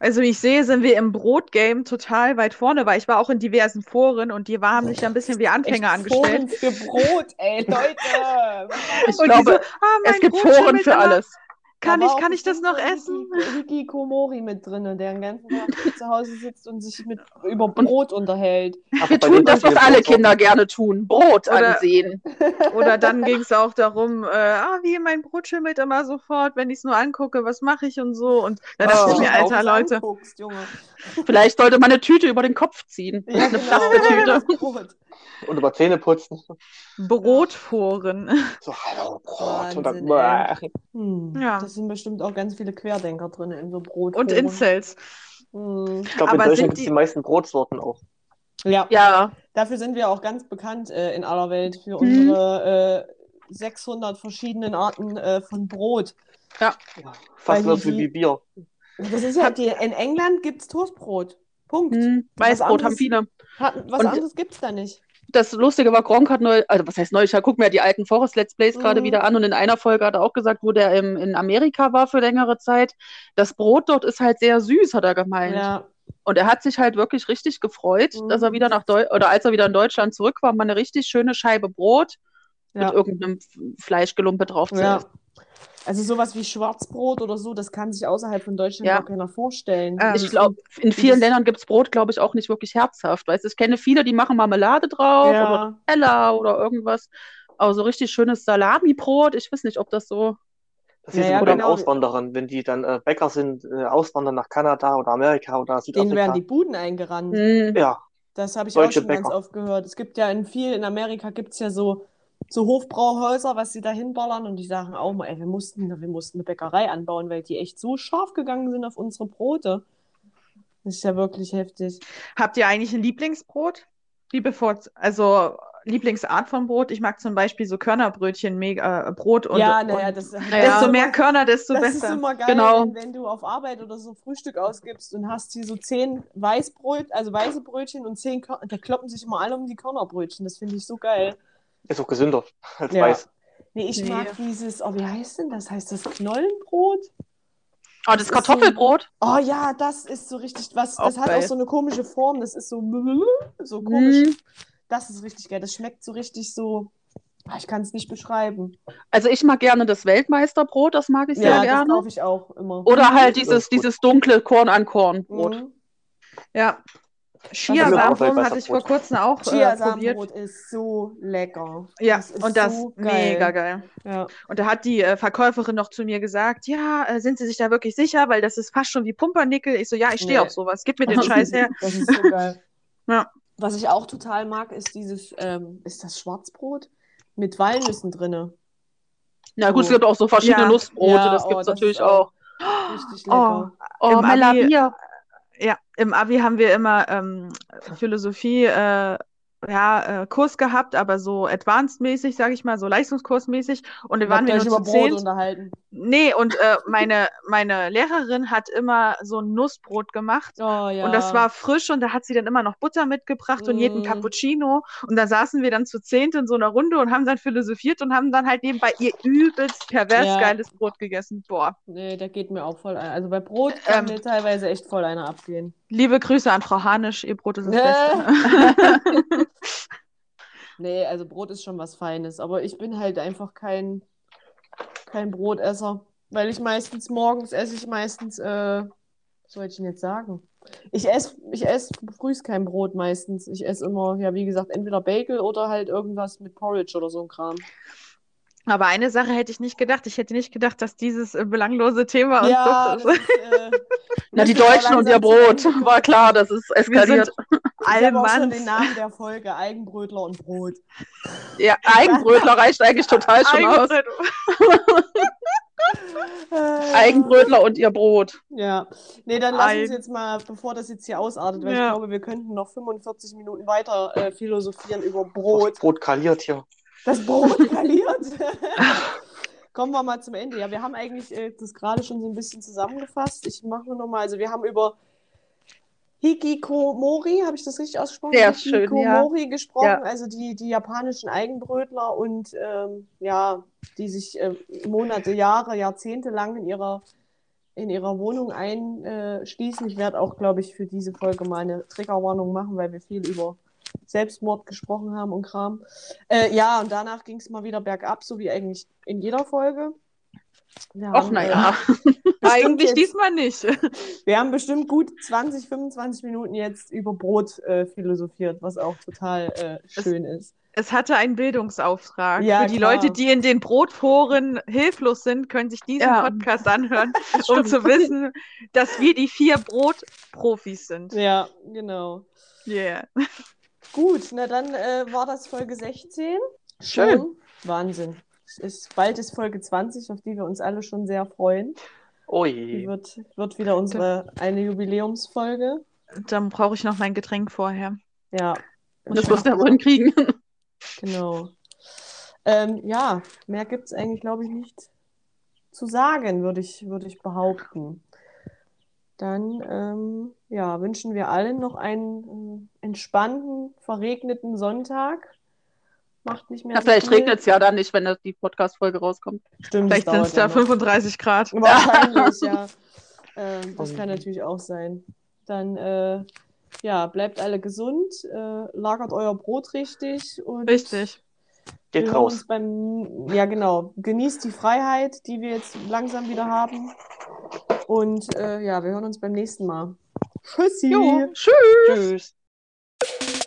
S4: Also wie ich sehe, sind wir im Brotgame total weit vorne, weil ich war auch in diversen Foren und die haben sich da ein bisschen wie Anfänger
S2: Echt
S4: angestellt.
S2: Foren für Brot, ey, Leute.
S3: Ich
S4: Und die
S3: glaube,
S4: so, ah, mein
S3: es gibt
S4: Brot
S3: Foren für
S4: immer.
S3: alles.
S4: Kann ich, kann ich das noch essen?
S2: Hiki- Hikikomori mit drin, der den ganzen Tag zu Hause sitzt und sich mit, über Brot unterhält.
S1: Aber
S3: Wir tun das, was alle Kinder gerne tun. Brot
S4: Oder-
S3: ansehen.
S4: Oder dann ging es auch darum, äh, ah, wie mein Brot schimmelt immer sofort, wenn ich es nur angucke, was mache ich und so. Und dann dachte
S3: Oh.
S4: ich mir, alter
S2: das
S4: Leute,
S2: anguckst, Junge.
S3: Vielleicht sollte man eine Tüte über den Kopf ziehen.
S2: Ja,
S3: eine
S2: genau.
S3: Plastiktüte.
S2: das.
S1: Und über Zähne putzen.
S4: Brotforen.
S1: So, hallo, Brot. Und dann,
S2: Wahnsinn, Hm.
S4: Ja.
S2: Das sind bestimmt auch ganz viele Querdenker drin in so Brot.
S4: Und Incels.
S2: Hm.
S1: ich glaube, in Deutschland
S4: sind
S1: gibt es
S4: die-
S1: die meisten Brotsorten auch.
S2: Ja,
S3: Ja,
S2: dafür sind wir auch ganz bekannt äh, in aller Welt für
S3: Mhm.
S2: unsere äh, 600 verschiedenen Arten äh, von Brot.
S1: Ja,
S2: Weil
S1: fast so
S2: die-
S1: viel wie Bier.
S2: Das ist ja, die, in England gibt es Toastbrot. Punkt.
S3: hm,
S2: Was
S3: Weißbrot
S2: anderes-
S3: haben viele.
S2: Hat, was
S3: Und-
S2: anderes gibt es da nicht.
S3: Das Lustige war, Gronk hat neu, also was heißt neu, ich gucke mir die alten Forest Let's Plays
S2: Mhm.
S3: gerade wieder an und in einer Folge hat er auch gesagt, wo der im, in Amerika war für längere Zeit, das Brot dort ist halt sehr süß, hat er gemeint.
S2: Ja,
S3: Und er hat sich halt wirklich richtig gefreut,
S2: Mhm.
S3: dass er wieder nach Deu oder als er wieder in Deutschland zurück war, mal eine richtig schöne Scheibe Brot
S2: ja.
S3: mit irgendeinem Fleischgelumpe drauf zu
S2: Ja. Also sowas wie Schwarzbrot oder so, das kann sich außerhalb von Deutschland
S3: Ja.
S2: gar keiner vorstellen.
S4: Ähm,
S3: Ich glaube, in vielen Ländern gibt es Brot, glaube ich, auch nicht wirklich herzhaft. Weißt du, ich kenne viele, die machen Marmelade drauf oder
S2: ja,
S3: Nutella oder irgendwas. Aber so richtig schönes Salami-Brot, ich weiß nicht, ob das so.
S1: Das ist
S2: ja,
S1: bei den
S2: genau.
S1: Auswanderern, wenn die dann äh, Bäcker sind, äh, auswandern nach Kanada oder Amerika oder
S2: denen werden
S1: Südafrika.
S2: die Buden eingerannt.
S3: Hm,
S1: Ja,
S2: Das habe ich auch
S1: Deutsche
S2: schon ganz
S1: Bäcker.
S2: oft gehört. Es gibt ja in viel, in Amerika gibt es ja so, so Hofbrauhäuser, was sie da hinballern und die sagen auch mal, ey, wir mussten, wir mussten eine Bäckerei anbauen, weil die echt so scharf gegangen sind auf unsere Brote. Das ist ja wirklich heftig.
S4: Habt ihr eigentlich ein Lieblingsbrot? Wie bevorzugt, also Lieblingsart von Brot? Ich mag zum Beispiel so Körnerbrötchen, mega äh, Brot und,
S2: ja,
S4: und
S2: naja, das,
S3: Naja.
S4: desto mehr Körner, desto
S2: das
S4: besser.
S2: ist immer geil,
S3: Genau.
S2: wenn, wenn du auf Arbeit oder so Frühstück ausgibst und hast hier so zehn Weißbrot, also weiße Brötchen und zehn Körner, da kloppen sich immer alle um die Körnerbrötchen. Das finde ich so geil.
S1: Ist auch gesünder als
S2: Ja.
S1: weiß.
S2: Nee, ich
S3: Nee.
S2: mag dieses, oh, wie heißt denn das? Heißt das Knollenbrot?
S3: Oh, das
S2: so-
S3: Kartoffelbrot.
S2: Oh ja, das ist so richtig was.
S3: Auch
S2: Das hat
S3: geil.
S2: auch so eine komische Form. Das ist so, so komisch.
S3: Hm.
S2: Das ist richtig geil. Das schmeckt so richtig so. ah, Ich kann es nicht beschreiben.
S3: Also ich mag gerne das Weltmeisterbrot, das mag ich sehr
S2: Ja, das
S3: gerne.
S2: kaufe ich auch immer.
S3: Oder halt
S1: Das
S3: dieses, dieses dunkle Korn an Korn-Brot.
S2: Mhm.
S4: Ja.
S1: Mir auch
S4: Chiasamen
S1: weißer
S4: hatte ich vor kurzem auch äh, probiert.
S2: Chiasamenbrot ist so lecker.
S4: Ja,
S2: Das ist
S4: und das
S2: so geil.
S4: mega geil.
S2: Ja.
S4: Und da hat die äh, Verkäuferin noch zu mir gesagt, ja, äh, sind Sie sich da wirklich sicher? Weil das ist fast schon wie Pumpernickel. Ich so, ja, ich stehe
S2: Nee.
S4: auf sowas. Gib mir den Scheiß her.
S2: Das ist so geil.
S4: Ja.
S2: Was ich auch total mag, ist dieses, ähm, ist das Schwarzbrot mit Walnüssen drinne.
S3: Na gut,
S2: So.
S3: es gibt auch so verschiedene
S4: Ja.
S3: Nussbrote,
S2: Ja,
S3: das
S2: oh,
S3: gibt es
S2: das
S3: natürlich
S2: auch-
S3: auch.
S2: Richtig lecker.
S3: Oh,
S4: Im Abi-
S3: Melavia.
S4: Ja, im Abi haben wir immer ähm, Philosophie, äh, ja, äh, Kurs gehabt, aber so advanced-mäßig, sage ich mal, so leistungskursmäßig. Und da waren wir nur
S2: über Brot
S4: zehnt.
S2: unterhalten?
S4: Nee, und äh, meine, meine Lehrerin hat immer so ein Nussbrot gemacht.
S2: Oh ja.
S4: Und das war frisch und da hat sie dann immer noch Butter mitgebracht und jeden
S2: Mm.
S4: Cappuccino. Und da saßen wir dann zu zehnt in so einer Runde und haben dann philosophiert und haben dann halt nebenbei ihr übelst pervers
S2: Ja.
S4: geiles Brot gegessen. Boah.
S2: Nee, da geht mir auch voll ein. Also bei Brot kann
S4: Ähm,
S2: mir teilweise echt voll einer abgehen.
S4: Liebe Grüße an Frau Hanisch, ihr Brot ist das. Beste.
S2: Nee, also Brot ist schon was Feines. Aber ich bin halt einfach kein, kein Brotesser. Weil ich meistens morgens esse ich meistens, äh, was soll ich denn jetzt sagen? Ich esse ich ess frühs kein Brot meistens. Ich esse immer, ja, wie gesagt, entweder Bagel oder halt irgendwas mit Porridge oder so ein Kram.
S4: Aber eine Sache hätte ich nicht gedacht. Ich hätte nicht gedacht, dass dieses äh, belanglose Thema uns
S2: Ja,
S4: doch
S2: das ist, äh,
S3: Na, die
S2: wir
S3: Deutschen und ihr Brot. War klar, das ist eskaliert.
S2: Ich habe auch schon den Namen der Folge, Eigenbrötler und Brot.
S3: Ja, Eigenbrötler reicht eigentlich total schon aus.
S4: Eigenbröt.
S3: Eigenbrötler und ihr Brot.
S2: Ja, nee, dann lass uns jetzt mal, bevor das jetzt hier ausartet, weil
S4: Ja.
S2: ich glaube, wir könnten noch 45 Minuten weiter äh, philosophieren über
S1: Das
S2: Brot.
S1: Brot kaliert hier.
S2: Das Brot kaliert. Kommen wir mal zum Ende. Ja, wir haben eigentlich äh, das gerade schon so ein bisschen zusammengefasst. Ich mache nur noch mal, also wir haben über Hikikomori, habe ich das richtig ausgesprochen?
S3: Sehr schön, ja.
S2: Hikikomori gesprochen,
S3: Ja.
S2: also die, die japanischen Eigenbrötler und ähm, ja, die sich äh, Monate, Jahre, Jahrzehnte lang in ihrer, in ihrer Wohnung einschließen. Ich werde auch, glaube ich, für diese Folge mal eine Triggerwarnung machen, weil wir viel über Selbstmord gesprochen haben und Kram. Äh, ja, und danach ging es mal wieder bergab, so wie eigentlich in jeder Folge. Haben,
S3: naja.
S4: Eigentlich diesmal nicht.
S2: wir haben bestimmt gut 20, 25 Minuten jetzt über Brot äh, philosophiert, was auch total äh, schön ist.
S4: Es hatte einen Bildungsauftrag.
S2: Ja,
S4: Für die
S2: klar.
S4: Leute, die in den Brotforen hilflos sind, können sich diesen
S3: Ja.
S4: Podcast anhören, um zu wissen, dass wir die vier Brotprofis sind.
S2: Ja, genau.
S4: Yeah.
S2: Gut, na dann äh, war das Folge 16.
S3: Schön.
S2: Schon. Wahnsinn. Es ist, bald ist Folge 20, auf die wir uns alle schon sehr freuen. Die
S1: Ui.
S2: wird, wird wieder unsere eine Jubiläumsfolge.
S4: Dann brauche ich noch mein Getränk vorher.
S2: Ja,
S3: Das wirst du wohl hinkriegen.
S2: genau. Ähm, ja, mehr gibt es eigentlich, glaube ich, nicht zu sagen, würde ich, würde ich behaupten. Dann ähm, ja, wünschen wir allen noch einen äh, entspannten, verregneten Sonntag. Macht nicht mehr
S3: Ja,
S2: so
S3: vielleicht
S2: viel.
S3: regnet es ja dann nicht, wenn das- die Podcast-Folge rauskommt.
S2: Stimmt,
S4: Vielleicht sind es da
S2: ja noch.
S4: 35 Grad.
S2: Wahrscheinlich, ja. Ähm, das kann natürlich auch sein. Dann, äh, ja, bleibt alle gesund, äh, lagert euer Brot richtig und
S4: Richtig.
S1: Geht raus.
S2: beim, ja genau, genießt die Freiheit, die wir jetzt langsam wieder haben. Und äh, ja, wir hören uns beim nächsten Mal. Tschüssi.
S3: Jo, tschüss.
S1: Tschüss.